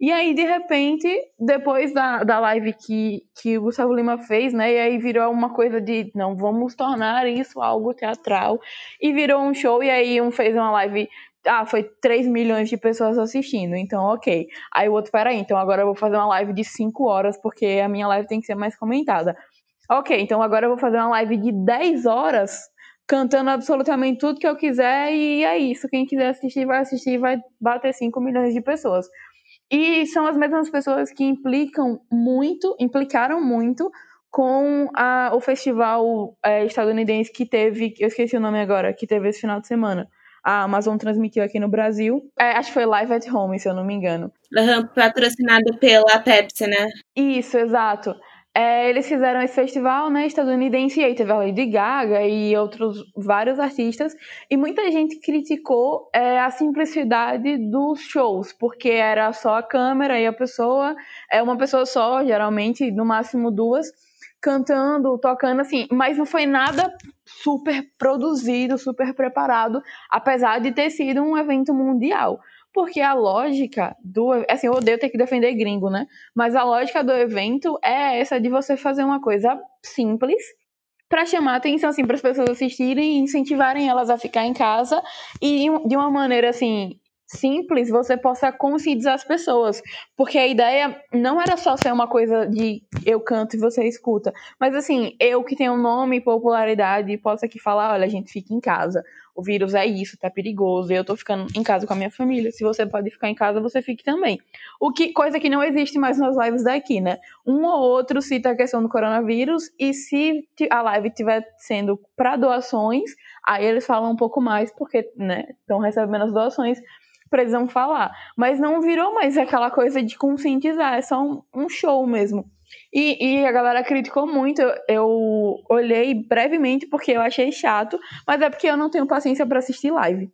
E aí, de repente, depois da, da live que, que o Gustavo Lima fez, né? E aí virou uma coisa de, não, vamos tornar isso algo teatral. E virou um show, e aí um fez uma live ah, foi 3 milhões de pessoas assistindo, então ok. Aí o outro, peraí, então agora eu vou fazer uma live de 5 horas, porque a minha live tem que ser mais comentada. Ok, então agora eu vou fazer uma live de 10 horas, cantando absolutamente tudo que eu quiser, e é isso. Quem quiser assistir, vai assistir vai bater 5 milhões de pessoas. E são as mesmas pessoas que implicam muito, implicaram muito com a, o festival é, estadunidense que teve, eu esqueci o nome agora, que teve esse final de semana. A Amazon transmitiu aqui no Brasil. É, acho que foi Live at Home, se eu não me engano. Uhum, patrocinado pela Pepsi, né? Isso, exato. É, eles fizeram esse festival né, estadunidense, e aí teve a Lady Gaga e outros vários artistas, e muita gente criticou é, a simplicidade dos shows, porque era só a câmera e a pessoa, é uma pessoa só, geralmente, no máximo duas, cantando, tocando, assim, mas não foi nada super produzido, super preparado, apesar de ter sido um evento mundial. Porque a lógica do. Assim, eu odeio ter que defender gringo, né? Mas a lógica do evento é essa de você fazer uma coisa simples para chamar atenção, assim, para as pessoas assistirem e incentivarem elas a ficar em casa e de uma maneira, assim, simples você possa conscientizar as pessoas. Porque a ideia não era só ser uma coisa de eu canto e você escuta. Mas assim, eu que tenho nome e popularidade posso aqui falar, olha, a gente fica em casa. O vírus é isso, tá perigoso. Eu tô ficando em casa com a minha família. Se você pode ficar em casa, você fique também. O que coisa que não existe mais nas lives daqui, né? Um ou outro cita a questão do coronavírus e se a live estiver sendo para doações, aí eles falam um pouco mais porque, né, estão recebendo as doações precisam falar. Mas não virou mais aquela coisa de conscientizar, é só um, um show mesmo. E, e, a galera criticou muito. Eu, eu, olhei brevemente porque eu achei chato, mas é porque eu não tenho paciência para assistir live.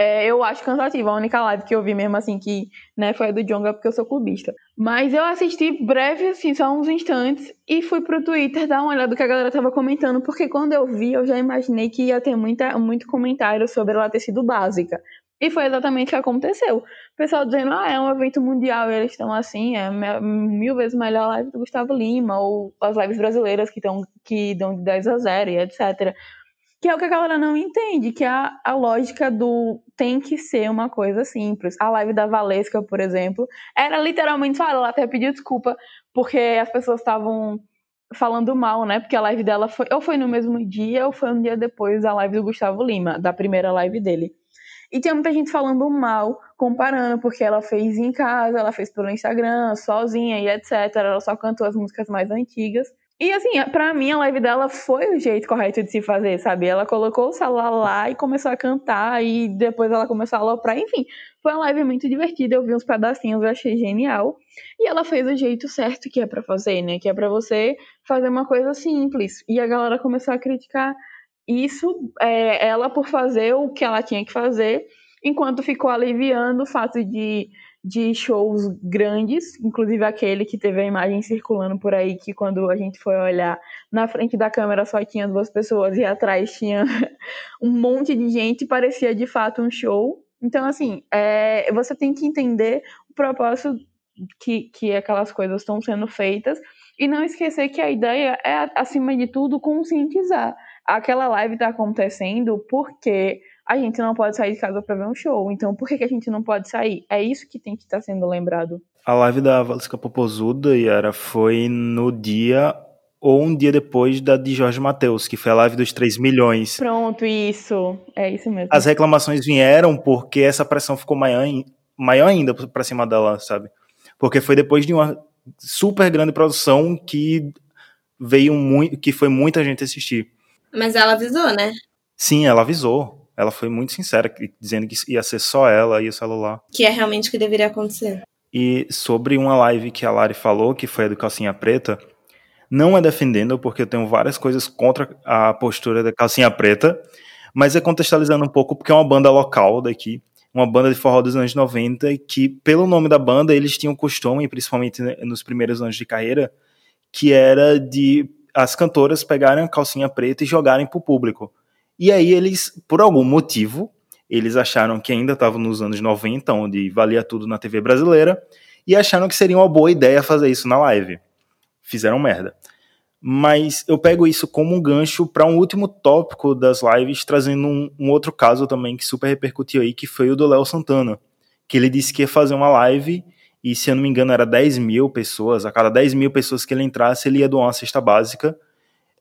É, eu acho cansativo. A única live que eu vi mesmo assim que né, foi a do Jonga porque eu sou clubista. Mas eu assisti breve, assim, só uns instantes, e fui pro Twitter dar uma olhada do que a galera tava comentando, porque quando eu vi, eu já imaginei que ia ter muita, muito comentário sobre ela ter sido básica. E foi exatamente o que aconteceu. O pessoal dizendo, ah, é um evento mundial e eles estão assim, é mil vezes melhor a live do Gustavo Lima, ou as lives brasileiras que, tão, que dão de 10 a 0 e etc. Que é o que a galera não entende, que é a, a lógica do tem que ser uma coisa simples. A live da Valesca, por exemplo, era literalmente só ela até pediu desculpa, porque as pessoas estavam falando mal, né? Porque a live dela foi, ou foi no mesmo dia, ou foi um dia depois da live do Gustavo Lima, da primeira live dele. E tinha muita gente falando mal, comparando, porque ela fez em casa, ela fez pelo Instagram, sozinha e etc. Ela só cantou as músicas mais antigas. E assim, pra mim a live dela foi o jeito correto de se fazer, sabe? Ela colocou o celular lá e começou a cantar, e depois ela começou a aloprar, enfim. Foi uma live muito divertida, eu vi uns pedacinhos, eu achei genial. E ela fez o jeito certo que é para fazer, né? Que é para você fazer uma coisa simples. E a galera começou a criticar isso, é, ela por fazer o que ela tinha que fazer, enquanto ficou aliviando o fato de, de shows grandes, inclusive aquele que teve a imagem circulando por aí, que quando a gente foi olhar, na frente da câmera só tinha duas pessoas e atrás tinha um monte de gente, parecia de fato um show. Então, assim, é, você tem que entender o propósito que, que aquelas coisas estão sendo feitas e não esquecer que a ideia é, acima de tudo, conscientizar aquela live está acontecendo porque a gente não pode sair de casa para ver um show. Então, por que, que a gente não pode sair? É isso que tem que estar tá sendo lembrado. A live da Valesca Popozuda, Yara, foi no dia ou um dia depois da de Jorge Matheus, que foi a live dos 3 milhões. Pronto, isso. É isso mesmo. As reclamações vieram porque essa pressão ficou maior, maior ainda para cima dela, sabe? Porque foi depois de uma super grande produção que veio muito, que foi muita gente assistir. Mas ela avisou, né? Sim, ela avisou. Ela foi muito sincera, dizendo que ia ser só ela e o celular. Que é realmente o que deveria acontecer. E sobre uma live que a Lari falou, que foi a do Calcinha Preta, não é defendendo, porque eu tenho várias coisas contra a postura da Calcinha Preta, mas é contextualizando um pouco, porque é uma banda local daqui, uma banda de forró dos anos 90, que, pelo nome da banda, eles tinham costume, principalmente nos primeiros anos de carreira, que era de as cantoras pegarem a calcinha preta e jogarem pro público. E aí eles, por algum motivo, eles acharam que ainda estavam nos anos 90, onde valia tudo na TV brasileira, e acharam que seria uma boa ideia fazer isso na live. Fizeram merda. Mas eu pego isso como um gancho para um último tópico das lives, trazendo um, um, outro caso também que super repercutiu aí, que foi o do Léo Santana. Que ele disse que ia fazer uma live e se eu não me engano era 10 mil pessoas, a cada 10 mil pessoas que ele entrasse, ele ia doar uma cesta básica.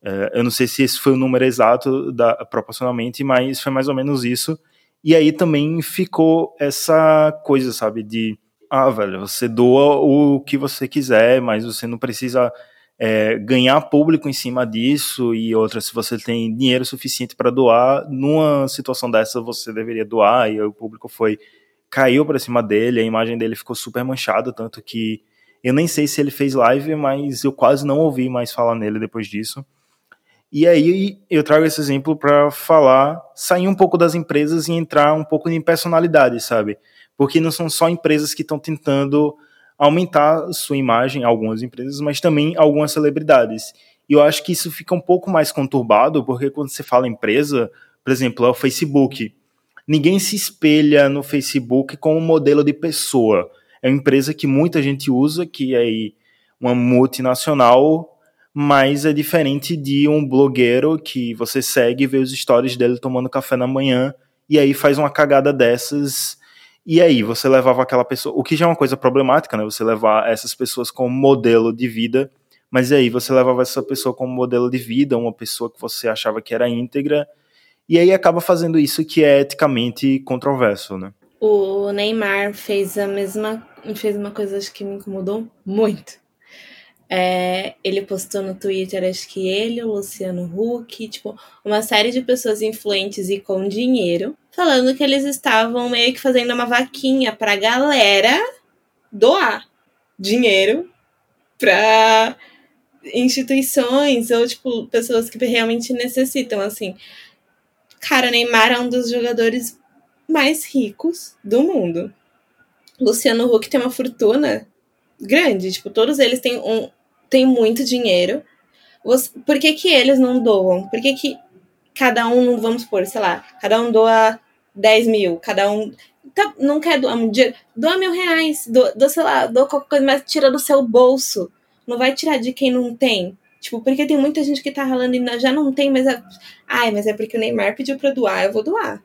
É, eu não sei se esse foi o número exato da, proporcionalmente, mas foi mais ou menos isso. E aí também ficou essa coisa, sabe, de ah, velho, você doa o que você quiser, mas você não precisa é, ganhar público em cima disso e outra, se você tem dinheiro suficiente para doar, numa situação dessa você deveria doar e o público foi caiu para cima dele, a imagem dele ficou super manchada, tanto que eu nem sei se ele fez live, mas eu quase não ouvi mais falar nele depois disso. E aí eu trago esse exemplo para falar, sair um pouco das empresas e entrar um pouco em personalidade, sabe? Porque não são só empresas que estão tentando aumentar sua imagem, algumas empresas, mas também algumas celebridades. E eu acho que isso fica um pouco mais conturbado, porque quando você fala empresa, por exemplo, é o Facebook. Ninguém se espelha no Facebook como modelo de pessoa. É uma empresa que muita gente usa, que é uma multinacional, mas é diferente de um blogueiro que você segue e vê os stories dele tomando café na manhã e aí faz uma cagada dessas. E aí, você levava aquela pessoa. O que já é uma coisa problemática, né? Você levar essas pessoas como modelo de vida mas aí você levava essa pessoa como modelo de vida, uma pessoa que você achava que era íntegra, e aí acaba fazendo isso que é eticamente controverso, né? O Neymar fez a mesma, fez uma coisa acho que me incomodou muito. É, ele postou no Twitter, acho que ele, o Luciano Huck, tipo, uma série de pessoas influentes e com dinheiro, falando que eles estavam meio que fazendo uma vaquinha pra galera doar dinheiro pra instituições ou, tipo, pessoas que realmente necessitam, assim. Cara, Neymar é um dos jogadores mais ricos do mundo. Luciano Huck tem uma fortuna grande, tipo, todos eles têm, um, têm muito dinheiro. Por que, que eles não doam? Por que, que cada um, vamos supor, sei lá, cada um doa 10 mil, cada um. Tá, não quer doar um dinheiro, doa mil reais, doa, doa, sei lá, doa qualquer coisa, mas tira do seu bolso. Não vai tirar de quem não tem. Tipo, porque tem muita gente que tá ralando e já não tem, mas. É... Ai, mas é porque o Neymar pediu pra doar, eu vou doar.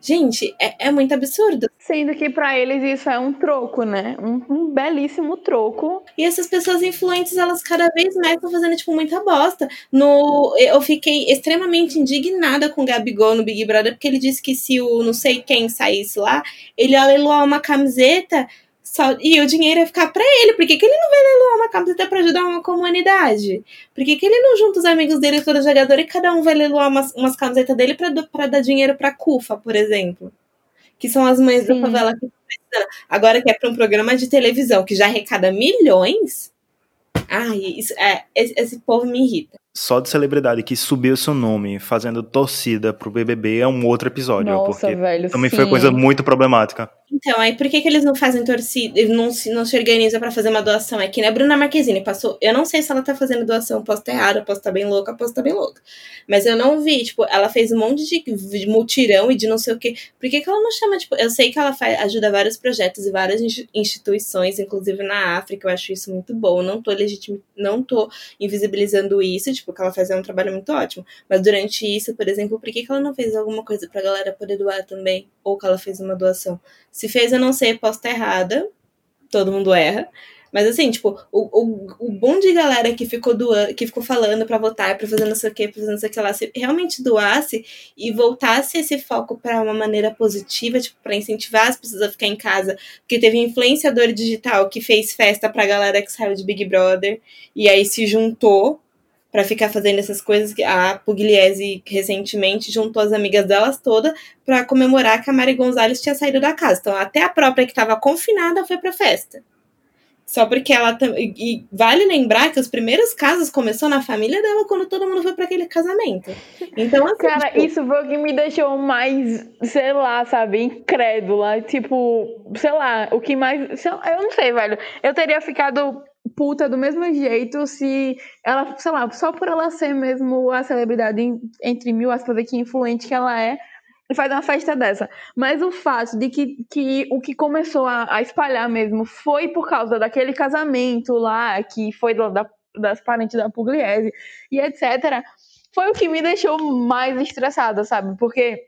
Gente, é, é muito absurdo. Sendo que para eles isso é um troco, né? Um, um, belíssimo troco. E essas pessoas influentes, elas cada vez mais estão fazendo, tipo, muita bosta. No, eu fiquei extremamente indignada com o Gabigol no Big Brother, porque ele disse que se o não sei quem saísse lá, ele ia leiloar uma camiseta só, e o dinheiro ia ficar para ele. Por que, que ele não vai leiloar uma camiseta para ajudar uma comunidade? Por que, que ele não junta os amigos dele, todo jogador, e cada um vai leiloar umas, umas camisetas dele para dar dinheiro pra CUFA, por exemplo? Que são as mães Sim. da favela que Agora que é para um programa de televisão que já arrecada milhões. Ai, isso, é, esse, esse povo me irrita só de celebridade que subiu seu nome fazendo torcida pro BBB é um outro episódio, Nossa, porque velho, também sim. foi coisa muito problemática. Então, aí por que, que eles não fazem torcida, não se, não se organizam para fazer uma doação? É que né, a Bruna Marquezine passou, eu não sei se ela tá fazendo doação, posso estar errada, posso estar bem louca, posso estar bem louca. Mas eu não vi, tipo, ela fez um monte de, mutirão e de não sei o quê. Por que, que ela não chama, tipo, eu sei que ela faz, ajuda vários projetos e várias instituições, inclusive na África, eu acho isso muito bom. não tô legitim, não tô invisibilizando isso, tipo, que ela faz é um trabalho muito ótimo. Mas durante isso, por exemplo, por que, que ela não fez alguma coisa pra galera poder doar também? Ou que ela fez uma doação? Se fez, eu não sei, posso estar errada. Todo mundo erra. Mas assim, tipo, o, o, o bom de galera que ficou doando, que ficou falando para votar, para fazer não sei o que, pra fazer não sei o que lá, se realmente doasse e voltasse esse foco para uma maneira positiva, tipo, para incentivar as pessoas a ficar em casa, porque teve influenciador digital que fez festa pra galera que saiu de Big Brother e aí se juntou para ficar fazendo essas coisas. A Pugliese recentemente juntou as amigas delas todas para comemorar que a Mari Gonzalez tinha saído da casa. Então, até a própria que estava confinada foi pra festa. Só porque ela. E vale lembrar que os primeiros casos começou na família dela quando todo mundo foi para aquele casamento. Então, assim, Cara, tipo... isso foi o que me deixou mais, sei lá, sabe, incrédula. Tipo, sei lá, o que mais. Eu não sei, velho. Eu teria ficado puta do mesmo jeito se ela, sei lá, só por ela ser mesmo a celebridade entre mil aspas aqui influente que ela é, e faz uma festa dessa. Mas o fato de que, que o que começou a, a espalhar mesmo foi por causa daquele casamento lá, que foi da, das parentes da Pugliese e etc., foi o que me deixou mais estressada, sabe? Porque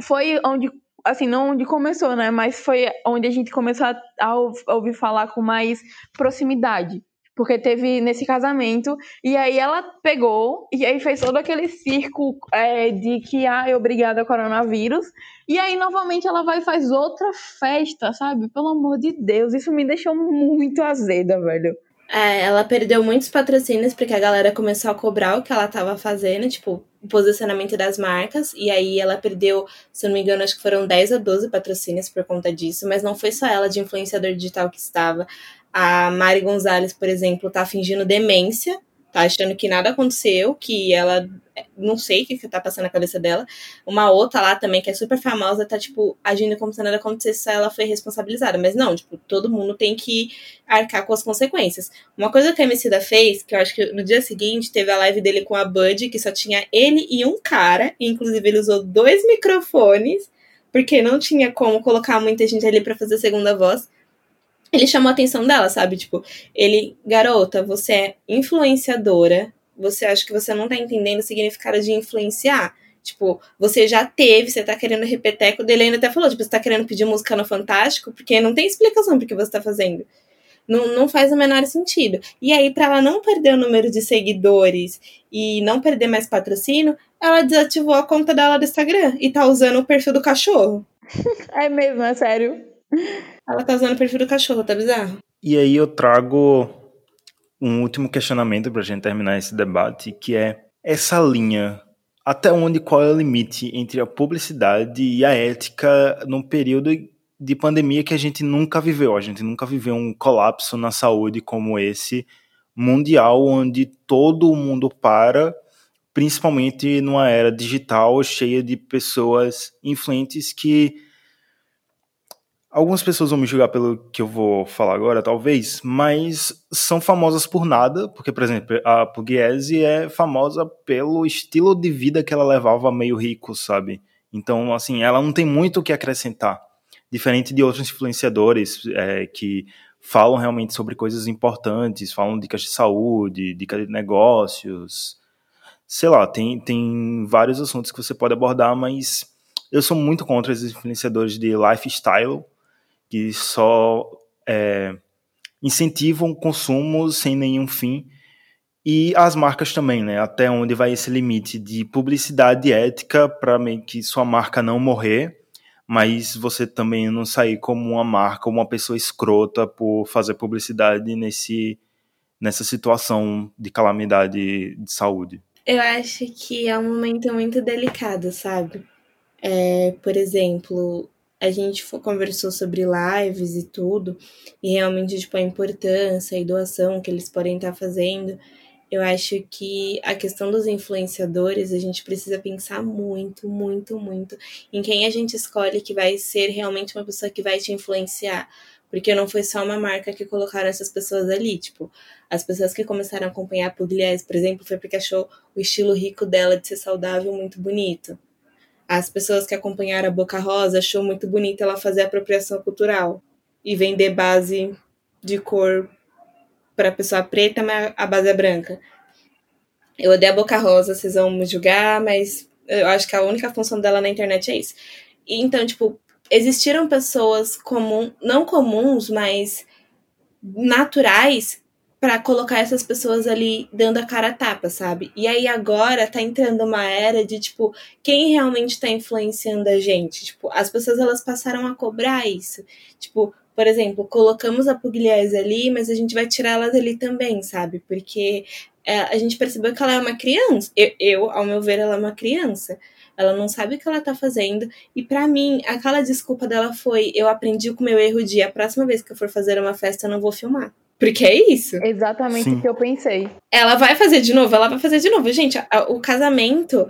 foi onde assim, não onde começou, né? Mas foi onde a gente começou a, a ouvir falar com mais proximidade. Porque teve nesse casamento, e aí ela pegou, e aí fez todo aquele circo é, de que, ah, é obrigada coronavírus, e aí novamente ela vai e faz outra festa, sabe? Pelo amor de Deus, isso me deixou muito azeda, velho. É, ela perdeu muitos patrocínios porque a galera começou a cobrar o que ela tava fazendo, tipo, o posicionamento das marcas, e aí ela perdeu, se eu não me engano, acho que foram 10 a 12 patrocínios por conta disso, mas não foi só ela de influenciador digital que estava. A Mari Gonzalez, por exemplo, tá fingindo demência tá achando que nada aconteceu, que ela não sei o que, que tá passando na cabeça dela. Uma outra lá também, que é super famosa, tá, tipo, agindo como se nada acontecesse, ela foi responsabilizada. Mas não, tipo, todo mundo tem que arcar com as consequências. Uma coisa que a Emicida fez, que eu acho que no dia seguinte teve a live dele com a Bud, que só tinha ele e um cara, e inclusive ele usou dois microfones, porque não tinha como colocar muita gente ali para fazer a segunda voz ele chamou a atenção dela, sabe? Tipo, ele, garota, você é influenciadora, você acha que você não tá entendendo o significado de influenciar. Tipo, você já teve, você tá querendo repeteco dele, ainda até falou, tipo, você tá querendo pedir música no Fantástico, porque não tem explicação porque você tá fazendo. Não, não faz o menor sentido. E aí, para ela não perder o número de seguidores e não perder mais patrocínio, ela desativou a conta dela do Instagram e tá usando o perfil do cachorro. É mesmo, é sério. Ela tá usando o perfil do cachorro, tá bizarro. E aí eu trago um último questionamento pra gente terminar esse debate, que é essa linha. Até onde qual é o limite entre a publicidade e a ética num período de pandemia que a gente nunca viveu? A gente nunca viveu um colapso na saúde como esse mundial, onde todo mundo para, principalmente numa era digital cheia de pessoas influentes que Algumas pessoas vão me julgar pelo que eu vou falar agora, talvez, mas são famosas por nada, porque, por exemplo, a Pugliese é famosa pelo estilo de vida que ela levava meio rico, sabe? Então, assim, ela não tem muito o que acrescentar. Diferente de outros influenciadores é, que falam realmente sobre coisas importantes, falam dicas de saúde, dicas de negócios, sei lá, tem, tem vários assuntos que você pode abordar, mas eu sou muito contra esses influenciadores de lifestyle, que só é, incentivam o consumo sem nenhum fim. E as marcas também, né? Até onde vai esse limite de publicidade ética para que sua marca não morrer, mas você também não sair como uma marca, uma pessoa escrota por fazer publicidade nesse, nessa situação de calamidade de saúde. Eu acho que é um momento muito delicado, sabe? É, por exemplo, a gente conversou sobre lives e tudo, e realmente, tipo, a importância e doação que eles podem estar fazendo. Eu acho que a questão dos influenciadores, a gente precisa pensar muito, muito, muito em quem a gente escolhe que vai ser realmente uma pessoa que vai te influenciar. Porque não foi só uma marca que colocaram essas pessoas ali. Tipo, as pessoas que começaram a acompanhar a Pugliese, por exemplo, foi porque achou o estilo rico dela de ser saudável muito bonito. As pessoas que acompanharam a Boca Rosa achou muito bonita ela fazer apropriação cultural e vender base de cor para pessoa preta, mas a base é branca. Eu odeio a Boca Rosa, vocês vão me julgar, mas eu acho que a única função dela na internet é isso. E, então, tipo, existiram pessoas comum, não comuns, mas naturais para colocar essas pessoas ali dando a cara a tapa, sabe? E aí agora tá entrando uma era de tipo, quem realmente tá influenciando a gente? Tipo, as pessoas elas passaram a cobrar isso. Tipo, por exemplo, colocamos a Pugliese ali, mas a gente vai tirar ela dali também, sabe? Porque é, a gente percebeu que ela é uma criança. Eu, eu, ao meu ver, ela é uma criança. Ela não sabe o que ela tá fazendo. E para mim, aquela desculpa dela foi: eu aprendi com meu erro de a próxima vez que eu for fazer uma festa, eu não vou filmar. Porque é isso. Exatamente o que eu pensei. Ela vai fazer de novo, ela vai fazer de novo. Gente, a, o casamento,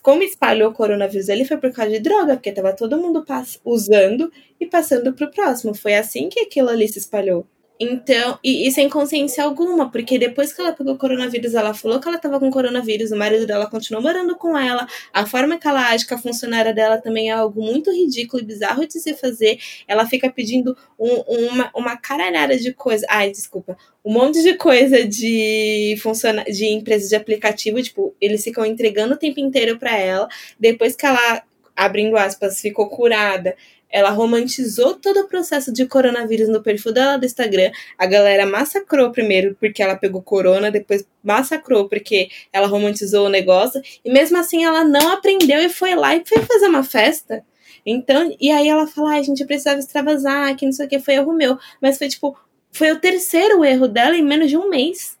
como espalhou o coronavírus ali, foi por causa de droga, porque tava todo mundo usando e passando pro próximo. Foi assim que aquilo ali se espalhou. Então, e, e, sem consciência alguma, porque depois que ela pegou coronavírus, ela falou que ela tava com coronavírus, o marido dela continuou morando com ela, a forma que ela age com a funcionária dela também é algo muito ridículo e bizarro de se fazer. Ela fica pedindo um, uma, uma caralhada de coisa. Ai, desculpa. Um monte de coisa de funciona de empresas de aplicativo, tipo, eles ficam entregando o tempo inteiro para ela. Depois que ela, abrindo aspas, ficou curada, ela romantizou todo o processo de coronavírus no perfil dela do Instagram. A galera massacrou primeiro porque ela pegou corona, depois massacrou porque ela romantizou o negócio. E mesmo assim ela não aprendeu e foi lá e foi fazer uma festa. Então, e aí ela fala, a gente precisava extravasar, que não sei o que, foi erro meu. Mas foi tipo, foi o terceiro erro dela em menos de um mês.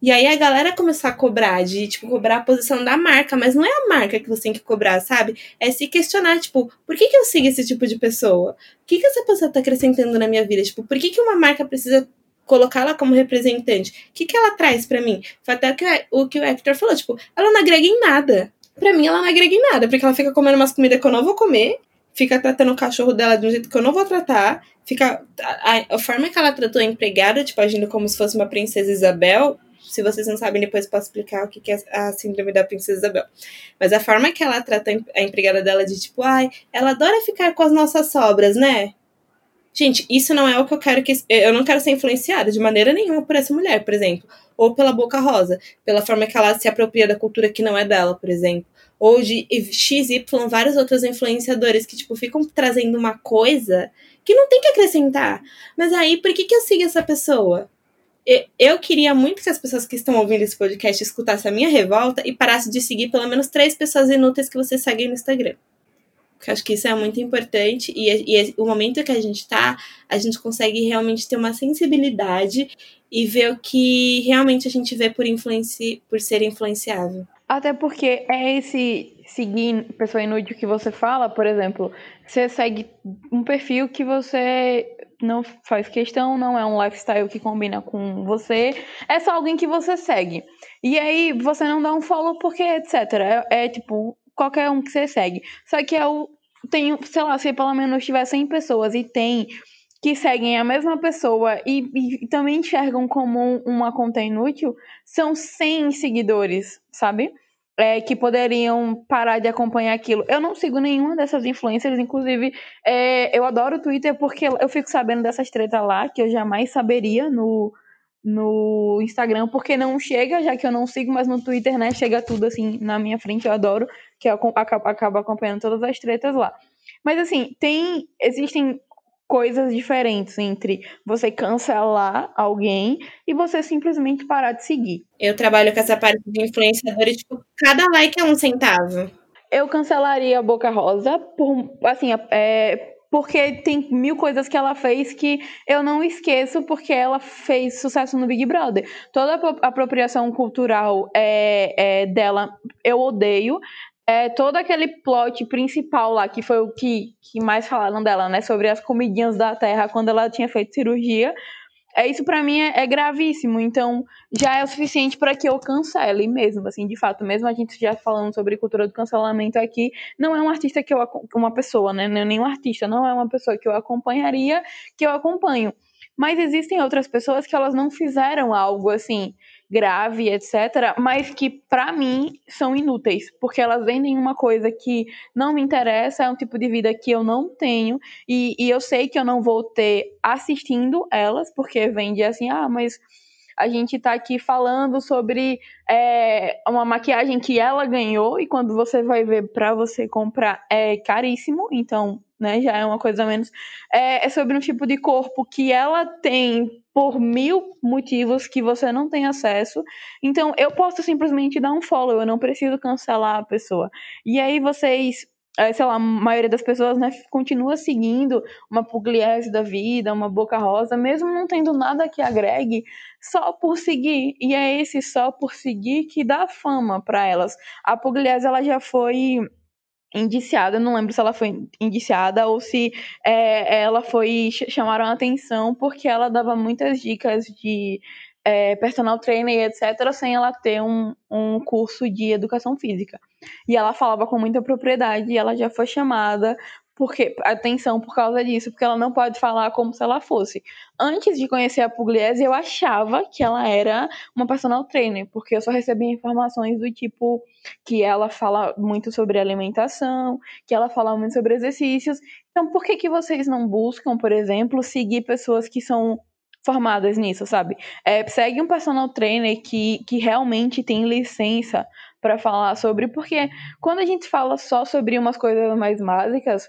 E aí a galera começou a cobrar, de, tipo, cobrar a posição da marca, mas não é a marca que você tem que cobrar, sabe? É se questionar, tipo, por que, que eu sigo esse tipo de pessoa? O que, que essa pessoa tá acrescentando na minha vida? Tipo, por que, que uma marca precisa colocá-la como representante. O que, que ela traz para mim? Foi até o que o Hector falou, tipo, ela não agrega em nada. Pra mim, ela não agrega em nada, porque ela fica comendo umas comidas que eu não vou comer, fica tratando o cachorro dela de um jeito que eu não vou tratar, fica. A, a forma que ela tratou a empregada, tipo, agindo como se fosse uma princesa Isabel. Se vocês não sabem, depois posso explicar o que é a síndrome da princesa Isabel. Mas a forma que ela trata a empregada dela de tipo, ai, ela adora ficar com as nossas sobras, né? Gente, isso não é o que eu quero que. Eu não quero ser influenciada de maneira nenhuma por essa mulher, por exemplo. Ou pela Boca Rosa, pela forma que ela se apropria da cultura que não é dela, por exemplo. Ou de XY, vários outros influenciadores que, tipo, ficam trazendo uma coisa que não tem que acrescentar. Mas aí, por que, que eu sigo essa pessoa? Eu queria muito que as pessoas que estão ouvindo esse podcast escutassem a minha revolta e parassem de seguir pelo menos três pessoas inúteis que você segue no Instagram. Porque acho que isso é muito importante e, e o momento que a gente está, a gente consegue realmente ter uma sensibilidade e ver o que realmente a gente vê por, por ser influenciável. Até porque é esse seguir pessoa inútil que você fala, por exemplo, você segue um perfil que você não faz questão, não é um lifestyle que combina com você, é só alguém que você segue. E aí você não dá um follow porque etc. É, é tipo qualquer um que você segue. Só que eu tenho, sei lá, se pelo menos tiver 100 pessoas e tem que seguem a mesma pessoa e, e também enxergam como uma conta inútil, são 100 seguidores, sabe? É, que poderiam parar de acompanhar aquilo. Eu não sigo nenhuma dessas influencers, inclusive é, eu adoro o Twitter porque eu fico sabendo dessas tretas lá que eu jamais saberia no, no Instagram, porque não chega, já que eu não sigo, mas no Twitter, né, chega tudo assim na minha frente, eu adoro, que eu acabo, acabo acompanhando todas as tretas lá. Mas assim, tem. Existem coisas diferentes entre você cancelar alguém e você simplesmente parar de seguir. Eu trabalho com essa parte de influenciador e, tipo, cada like é um centavo. Eu cancelaria a Boca Rosa por, assim, é, porque tem mil coisas que ela fez que eu não esqueço porque ela fez sucesso no Big Brother. Toda a apropriação cultural é, é dela eu odeio. É, todo aquele plot principal lá, que foi o que, que mais falaram dela, né? Sobre as comidinhas da Terra quando ela tinha feito cirurgia é isso para mim é, é, gravíssimo, então já é o suficiente para que eu cancele mesmo, assim, de fato, mesmo a gente já falando sobre cultura do cancelamento aqui, não é um artista que eu uma pessoa, né, é nenhum artista, não é uma pessoa que eu acompanharia, que eu acompanho. Mas existem outras pessoas que elas não fizeram algo assim grave, etc., mas que para mim são inúteis, porque elas vendem uma coisa que não me interessa, é um tipo de vida que eu não tenho, e, e eu sei que eu não vou ter assistindo elas, porque vende assim, ah, mas a gente tá aqui falando sobre é, uma maquiagem que ela ganhou, e quando você vai ver para você comprar é caríssimo, então né? Já é uma coisa menos. É, é, sobre um tipo de corpo que ela tem por mil motivos que você não tem acesso. Então, eu posso simplesmente dar um follow, eu não preciso cancelar a pessoa. E aí vocês. É, sei lá, a maioria das pessoas né, continua seguindo uma Pugliese da vida, uma Boca Rosa, mesmo não tendo nada que agregue, só por seguir. E é esse só por seguir que dá fama para elas. A Pugliese ela já foi indiciada, não lembro se ela foi indiciada ou se é, ela foi chamaram a atenção porque ela dava muitas dicas de é, personal trainer etc sem ela ter um, um curso de educação física. E ela falava com muita propriedade e ela já foi chamada porque atenção por causa disso, porque ela não pode falar como se ela fosse. Antes de conhecer a Pugliese, eu achava que ela era uma personal trainer, porque eu só recebia informações do tipo que ela fala muito sobre alimentação, que ela fala muito sobre exercícios. Então, por que que vocês não buscam, por exemplo, seguir pessoas que são formadas nisso, sabe? É, segue um personal trainer que, que realmente tem licença para falar sobre, porque quando a gente fala só sobre umas coisas mais básicas,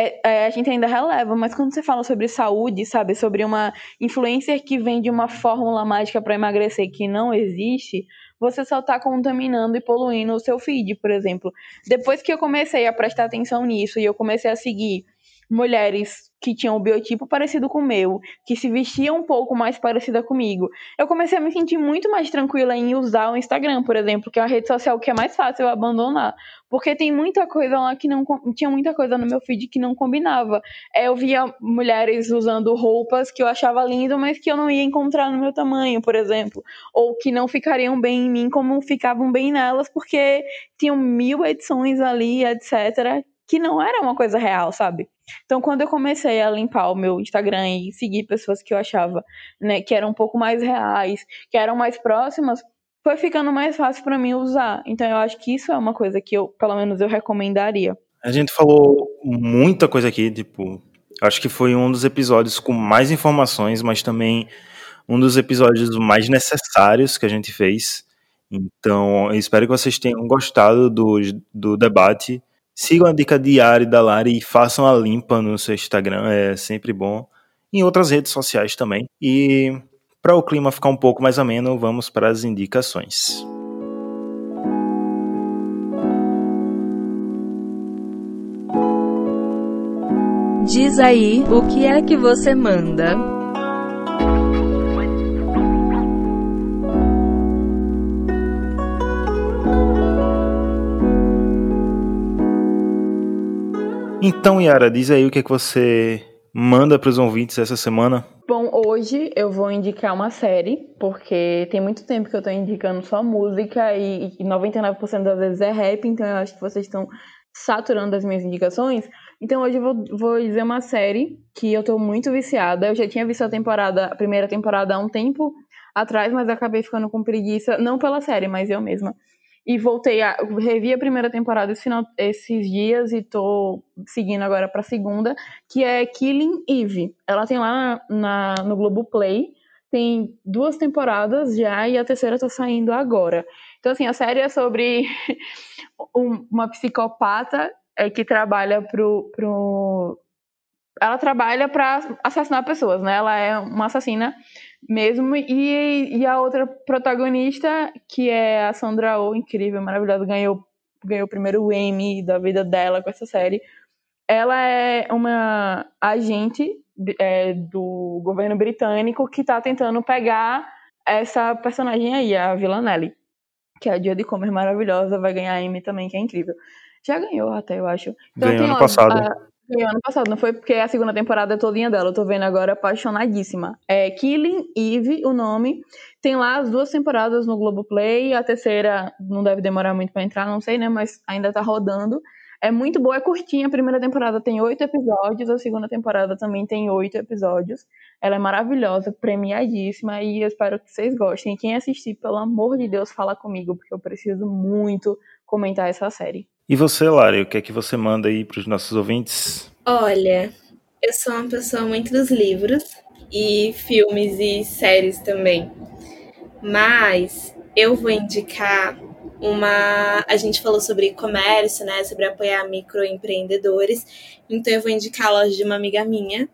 é, é, a gente ainda releva, mas quando você fala sobre saúde, sabe, sobre uma influencer que vende uma fórmula mágica para emagrecer que não existe, você só está contaminando e poluindo o seu feed, por exemplo. Depois que eu comecei a prestar atenção nisso e eu comecei a seguir mulheres que tinham um biotipo parecido com o meu, que se vestiam um pouco mais parecida comigo. Eu comecei a me sentir muito mais tranquila em usar o Instagram, por exemplo, que é uma rede social que é mais fácil eu abandonar. Porque tem muita coisa lá que não. Tinha muita coisa no meu feed que não combinava. É, eu via mulheres usando roupas que eu achava lindo, mas que eu não ia encontrar no meu tamanho, por exemplo. Ou que não ficariam bem em mim como ficavam bem nelas, porque tinham mil edições ali, etc que não era uma coisa real, sabe? Então, quando eu comecei a limpar o meu Instagram e seguir pessoas que eu achava, né, que eram um pouco mais reais, que eram mais próximas, foi ficando mais fácil para mim usar. Então, eu acho que isso é uma coisa que eu, pelo menos, eu recomendaria. A gente falou muita coisa aqui, tipo, acho que foi um dos episódios com mais informações, mas também um dos episódios mais necessários que a gente fez. Então, eu espero que vocês tenham gostado do, do debate. Sigam a dica diária da Lari e façam a limpa no seu Instagram, é sempre bom. Em outras redes sociais também. E para o clima ficar um pouco mais ameno, vamos para as indicações. Diz aí, o que é que você manda? Então, Yara, diz aí o que, é que você manda para os ouvintes essa semana. Bom, hoje eu vou indicar uma série, porque tem muito tempo que eu estou indicando só música e, e 99% das vezes é rap, então eu acho que vocês estão saturando as minhas indicações. Então hoje eu vou, vou dizer uma série que eu estou muito viciada. Eu já tinha visto a temporada, a primeira temporada há um tempo atrás, mas acabei ficando com preguiça, não pela série, mas eu mesma e voltei a revi a primeira temporada esse esses dias e tô seguindo agora para a segunda, que é Killing Eve. Ela tem lá na, no Globo Play, tem duas temporadas já e a terceira tá saindo agora. Então assim, a série é sobre uma psicopata é, que trabalha pro, pro ela trabalha para assassinar pessoas, né? Ela é uma assassina mesmo. E, e a outra protagonista, que é a Sandra Oh, incrível, maravilhosa, ganhou, ganhou o primeiro Emmy da vida dela com essa série. Ela é uma agente é, do governo britânico que está tentando pegar essa personagem aí, a Villanelle, que é a Dia de Comer maravilhosa, vai ganhar Emmy também, que é incrível. Já ganhou até, eu acho. Então, Ganhou ano passado. A, ano passado, não foi porque a segunda temporada é todinha dela. Eu tô vendo agora apaixonadíssima. É Killing Eve, o nome. Tem lá as duas temporadas no Globoplay. A terceira não deve demorar muito para entrar, não sei, né? Mas ainda tá rodando. É muito boa, é curtinha. A primeira temporada tem oito episódios, a segunda temporada também tem oito episódios. Ela é maravilhosa, premiadíssima e eu espero que vocês gostem. Quem assistir, pelo amor de Deus, fala comigo, porque eu preciso muito comentar essa série. E você, Lari, o que é que você manda aí para os nossos ouvintes? Olha, eu sou uma pessoa muito dos livros e filmes e séries também. Mas eu vou indicar uma. A gente falou sobre comércio, né? Sobre apoiar microempreendedores. Então eu vou indicar a loja de uma amiga minha.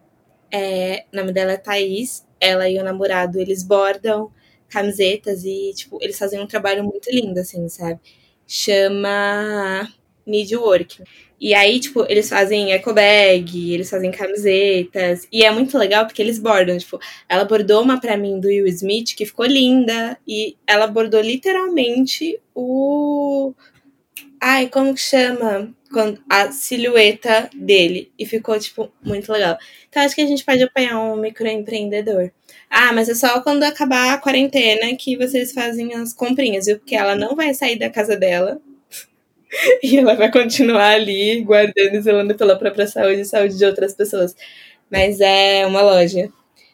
É, o nome dela é Thaís. Ela e o namorado, eles bordam camisetas e, tipo, eles fazem um trabalho muito lindo, assim, sabe? Chama Midwork. E aí, tipo, eles fazem eco bag, eles fazem camisetas. E é muito legal porque eles bordam. Tipo, ela bordou uma pra mim do Will Smith que ficou linda. E ela bordou literalmente o. Ai, como que chama? A silhueta dele. E ficou, tipo, muito legal. Então acho que a gente pode apanhar um microempreendedor. Ah, mas é só quando acabar a quarentena que vocês fazem as comprinhas, viu? Porque ela não vai sair da casa dela e ela vai continuar ali guardando e zelando pela própria saúde e saúde de outras pessoas. Mas é uma loja.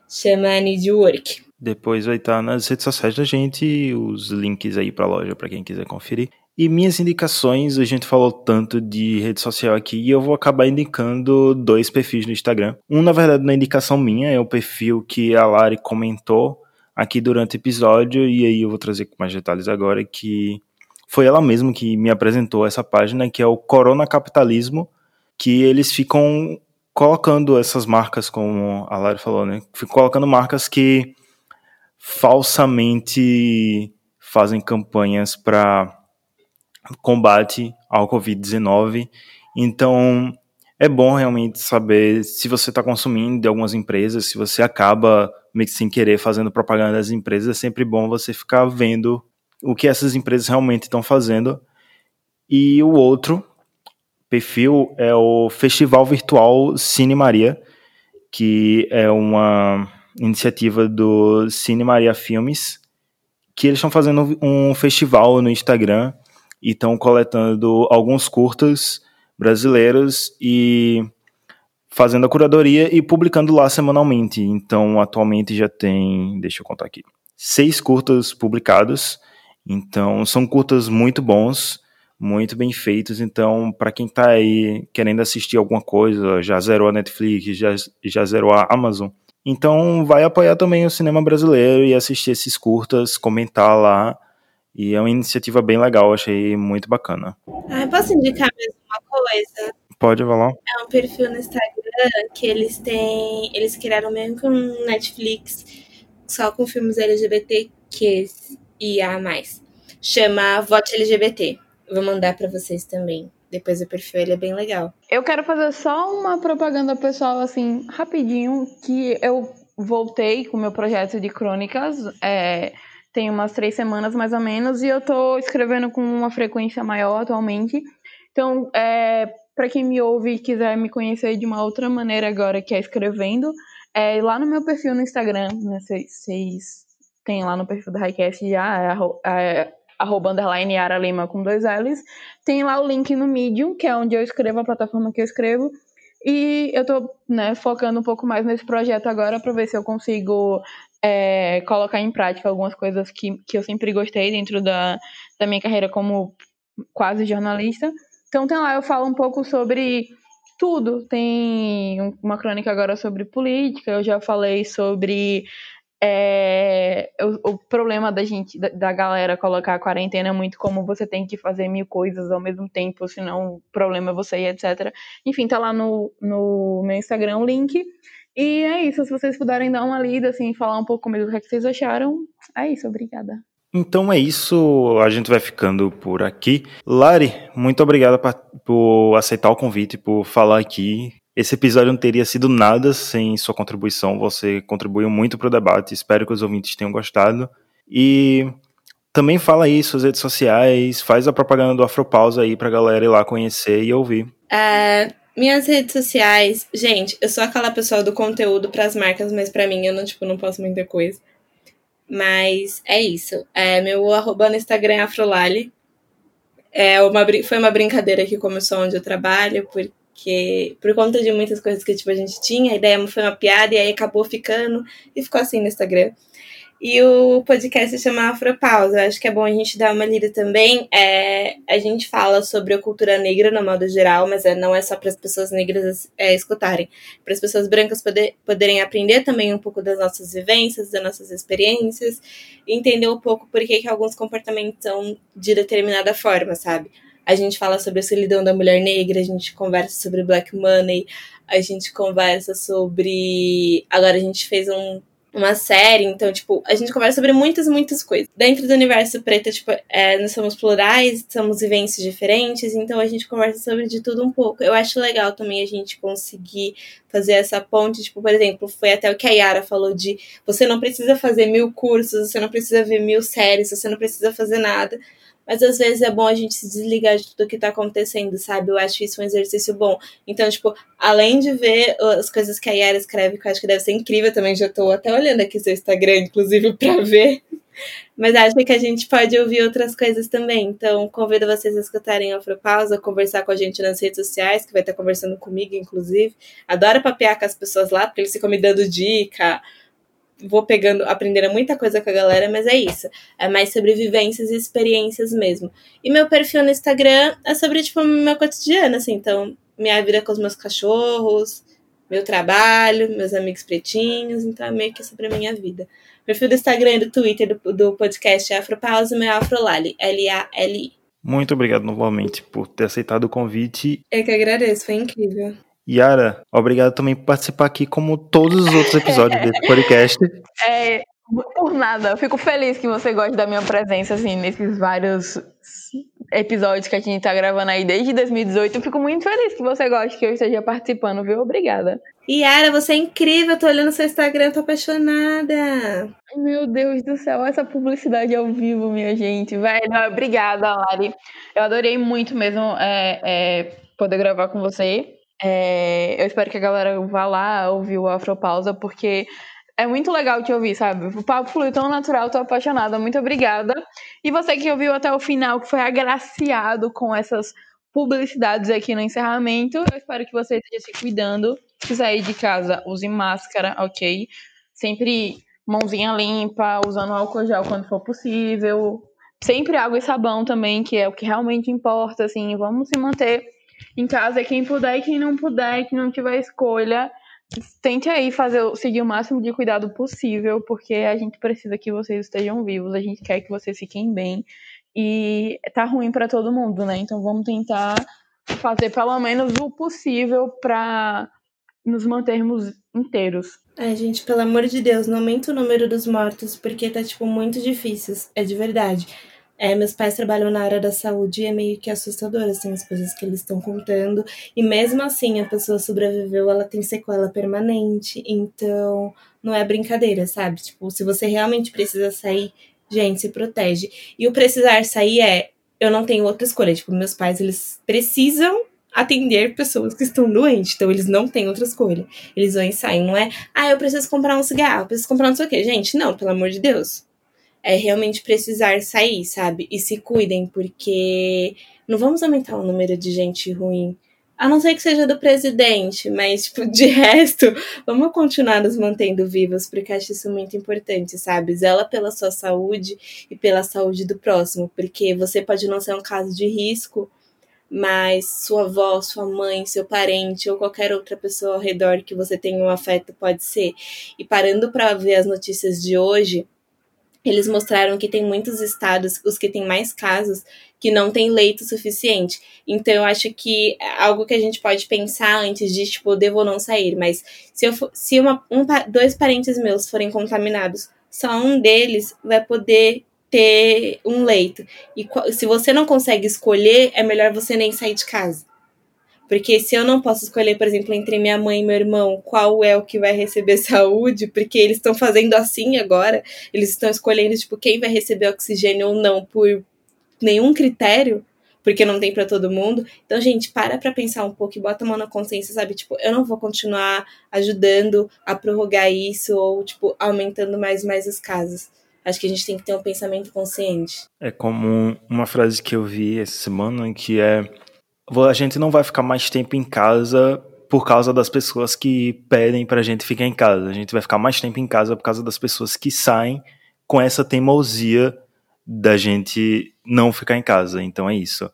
Chama Need Work. Depois vai estar nas redes sociais da gente os links aí para a loja para quem quiser conferir. E minhas indicações, a gente falou tanto de rede social aqui e eu vou acabar indicando dois perfis no Instagram. Um, na verdade, na indicação minha, é o perfil que a Lari comentou aqui durante o episódio, e aí eu vou trazer com mais detalhes agora, que foi ela mesma que me apresentou essa página, que é o Corona Capitalismo, que eles ficam colocando essas marcas, como a Lari falou, né? Ficam colocando marcas que falsamente fazem campanhas para combate ao Covid-19. Então, é bom realmente saber se você está consumindo de algumas empresas, se você acaba meio que sem querer fazendo propaganda das empresas, é sempre bom você ficar vendo o que essas empresas realmente estão fazendo. E o outro perfil é o Festival Virtual Cine Maria, que é uma iniciativa do Cine Maria Filmes, que eles estão fazendo um festival no Instagram e estão coletando alguns curtas brasileiros e fazendo a curadoria e publicando lá semanalmente. Então, atualmente já tem, deixa eu contar aqui, seis curtas publicados. Então, são curtas muito bons, muito bem feitos. Então, para quem está aí querendo assistir alguma coisa, já zerou a Netflix, já, já zerou a Amazon. Então, vai apoiar também o cinema brasileiro e assistir esses curtas, comentar lá e é uma iniciativa bem legal, achei muito bacana. Ah, posso indicar mais uma coisa? Pode falar. É um perfil no Instagram que eles têm. Eles criaram mesmo com Netflix, só com filmes LGBTQ e a mais. Chama Vote LGBT. Vou mandar para vocês também. Depois o perfil ele é bem legal. Eu quero fazer só uma propaganda pessoal, assim, rapidinho, que eu voltei com o meu projeto de crônicas. É, tem umas três semanas mais ou menos, e eu tô escrevendo com uma frequência maior atualmente. Então, é, para quem me ouve e quiser me conhecer de uma outra maneira agora, que é escrevendo, é lá no meu perfil no Instagram, né? Vocês têm lá no perfil da Highcast já, é, é, arroba underline Yara Lima com dois L's. Tem lá o link no Medium, que é onde eu escrevo, a plataforma que eu escrevo. E eu tô né, focando um pouco mais nesse projeto agora para ver se eu consigo é, colocar em prática algumas coisas que, que eu sempre gostei dentro da, da minha carreira como quase jornalista. Então tem lá, eu falo um pouco sobre tudo. Tem uma crônica agora sobre política, eu já falei sobre é, o, o, problema da gente, da, da, galera colocar a quarentena muito como você tem que fazer mil coisas ao mesmo tempo, senão o problema é você e etc. Enfim, tá lá no, no meu Instagram o link. E é isso, se vocês puderem dar uma lida, assim, falar um pouco comigo o que, é que vocês acharam, é isso, obrigada. Então é isso, a gente vai ficando por aqui. Lari, muito obrigada por aceitar o convite, por falar aqui. Esse episódio não teria sido nada sem sua contribuição, você contribuiu muito para o debate, espero que os ouvintes tenham gostado. E também fala aí suas redes sociais, faz a propaganda do Afropausa aí pra galera ir lá conhecer e ouvir. Uh, minhas redes sociais, gente, eu sou aquela pessoa do conteúdo para as marcas, mas para mim eu não, tipo, não posso muita coisa. Mas é isso. É, meu arroba no Instagram é Afrolali. É uma, foi uma brincadeira que começou onde eu trabalho, porque por conta de muitas coisas que tipo, a gente tinha, a ideia foi uma piada e aí acabou ficando e ficou assim no Instagram. E o podcast se chama Afropausa. Eu acho que é bom a gente dar uma lida também. É, a gente fala sobre a cultura negra no modo geral, mas é, não é só para as pessoas negras é, escutarem. Para as pessoas brancas poder, poderem aprender também um pouco das nossas vivências, das nossas experiências, entender um pouco por que, que alguns comportamentos são de determinada forma, sabe? A gente fala sobre a solidão da mulher negra, a gente conversa sobre black money, a gente conversa sobre. Agora a gente fez um uma série, então, tipo, a gente conversa sobre muitas, muitas coisas. Dentro do universo preto, tipo, é, nós somos plurais, somos vivências diferentes, então a gente conversa sobre de tudo um pouco. Eu acho legal também a gente conseguir fazer essa ponte, tipo, por exemplo, foi até o que a Yara falou de você não precisa fazer mil cursos, você não precisa ver mil séries, você não precisa fazer nada mas às vezes é bom a gente se desligar de tudo que tá acontecendo, sabe? Eu acho isso um exercício bom. Então, tipo, além de ver as coisas que a Yara escreve, que eu acho que deve ser incrível também, já tô até olhando aqui seu Instagram, inclusive, pra ver. Mas acho que a gente pode ouvir outras coisas também. Então, convido vocês a escutarem a Afropausa, conversar com a gente nas redes sociais, que vai estar conversando comigo, inclusive. Adoro papear com as pessoas lá, porque eles ficam me dando dica, vou pegando, aprendendo muita coisa com a galera, mas é isso. É mais sobre vivências e experiências mesmo. E meu perfil no Instagram é sobre, tipo, meu cotidiano, assim. Então, minha vida com os meus cachorros, meu trabalho, meus amigos pretinhos. Então, é meio que sobre a minha vida. O perfil do Instagram e do Twitter do, do podcast é Afropausa, meu é Afrolali, L-A-L-I. Muito obrigado novamente por ter aceitado o convite. Eu que agradeço, foi incrível. Yara, obrigado também por participar aqui, como todos os outros episódios desse podcast. É, por nada. Eu fico feliz que você goste da minha presença, assim, nesses vários episódios que a gente tá gravando aí desde 2018. Eu fico muito feliz que você goste que eu esteja participando, viu? Obrigada. Yara, você é incrível, tô olhando seu Instagram, tô apaixonada. Meu Deus do céu, essa publicidade ao vivo, minha gente. Velho, obrigada, Lari. Eu adorei muito mesmo é, é, poder gravar com você. É, eu espero que a galera vá lá ouvir o Afropausa, porque é muito legal te ouvir, sabe? O papo fluiu tão natural, tô apaixonada. Muito obrigada. E você que ouviu até o final, que foi agraciado com essas publicidades aqui no encerramento, eu espero que você esteja se cuidando. Se sair de casa, use máscara, ok? Sempre mãozinha limpa, usando álcool gel quando for possível. Sempre água e sabão também, que é o que realmente importa, assim. Vamos se manter em casa, quem puder e quem não puder, que não tiver escolha tente aí fazer, seguir o máximo de cuidado possível, porque a gente precisa que vocês estejam vivos, a gente quer que vocês fiquem bem e tá ruim para todo mundo, né? Então vamos tentar fazer pelo menos o possível para nos mantermos inteiros. Ai, gente, pelo amor de Deus, não aumenta o número dos mortos, porque tá, tipo, muito difícil. É de verdade. É, meus pais trabalham na área da saúde e é meio que assustador, assim, as coisas que eles estão contando. E mesmo assim, a pessoa sobreviveu, ela tem sequela permanente. Então, não é brincadeira, sabe? Tipo, se você realmente precisa sair, gente, se protege. E o precisar sair é, eu não tenho outra escolha. Tipo, meus pais, eles precisam atender pessoas que estão doentes, então eles não têm outra escolha. Eles vão e saem, não é, ah, eu preciso comprar um cigarro, eu preciso comprar não sei o quê. Gente, não, pelo amor de Deus é realmente precisar sair, sabe? E se cuidem, porque não vamos aumentar o número de gente ruim. A não ser que seja do presidente, mas, tipo, de resto, vamos continuar nos mantendo vivos, porque acho isso muito importante, sabe? Zela pela sua saúde e pela saúde do próximo, porque você pode não ser um caso de risco, mas sua avó, sua mãe, seu parente ou qualquer outra pessoa ao redor que você tenha um afeto pode ser. E parando para ver as notícias de hoje, eles mostraram que tem muitos estados, os que têm mais casos, que não tem leito suficiente. Então, eu acho que é algo que a gente pode pensar antes de, tipo, devo ou não sair. Mas se, eu for, se uma, um, dois parentes meus forem contaminados, só um deles vai poder ter um leito. E se você não consegue escolher, é melhor você nem sair de casa. Porque se eu não posso escolher, por exemplo, entre minha mãe e meu irmão, qual é o que vai receber saúde, porque eles estão fazendo assim agora, eles estão escolhendo tipo quem vai receber oxigênio ou não por nenhum critério, porque não tem para todo mundo. Então, gente, para pra pensar um pouco e bota a mão na consciência, sabe? Tipo, eu não vou continuar ajudando a prorrogar isso ou, tipo, aumentando mais e mais os casos. Acho que a gente tem que ter um pensamento consciente. É como uma frase que eu vi essa semana que é a gente não vai ficar mais tempo em casa por causa das pessoas que pedem pra gente ficar em casa. A gente vai ficar mais tempo em casa por causa das pessoas que saem com essa teimosia da gente não ficar em casa. Então é isso.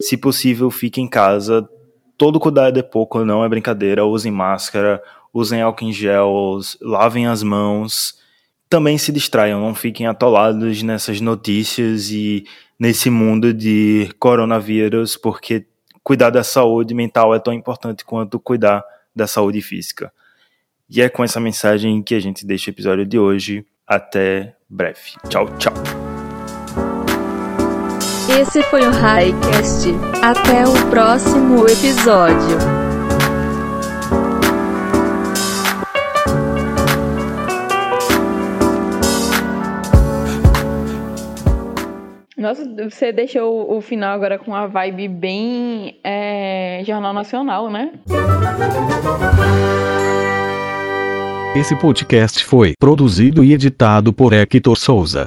Se possível, fique em casa. Todo cuidado é pouco, não é brincadeira. Usem máscara, usem álcool em gel, lavem as mãos. Também se distraiam, não fiquem atolados nessas notícias e nesse mundo de coronavírus, porque cuidar da saúde mental é tão importante quanto cuidar da saúde física. E é com essa mensagem que a gente deixa o episódio de hoje. Até breve. Tchau, tchau. Esse foi o Highcast. Até o próximo episódio. Nossa, você deixou o final agora com uma vibe bem é, Jornal Nacional, né? Esse podcast foi produzido e editado por Hector Souza.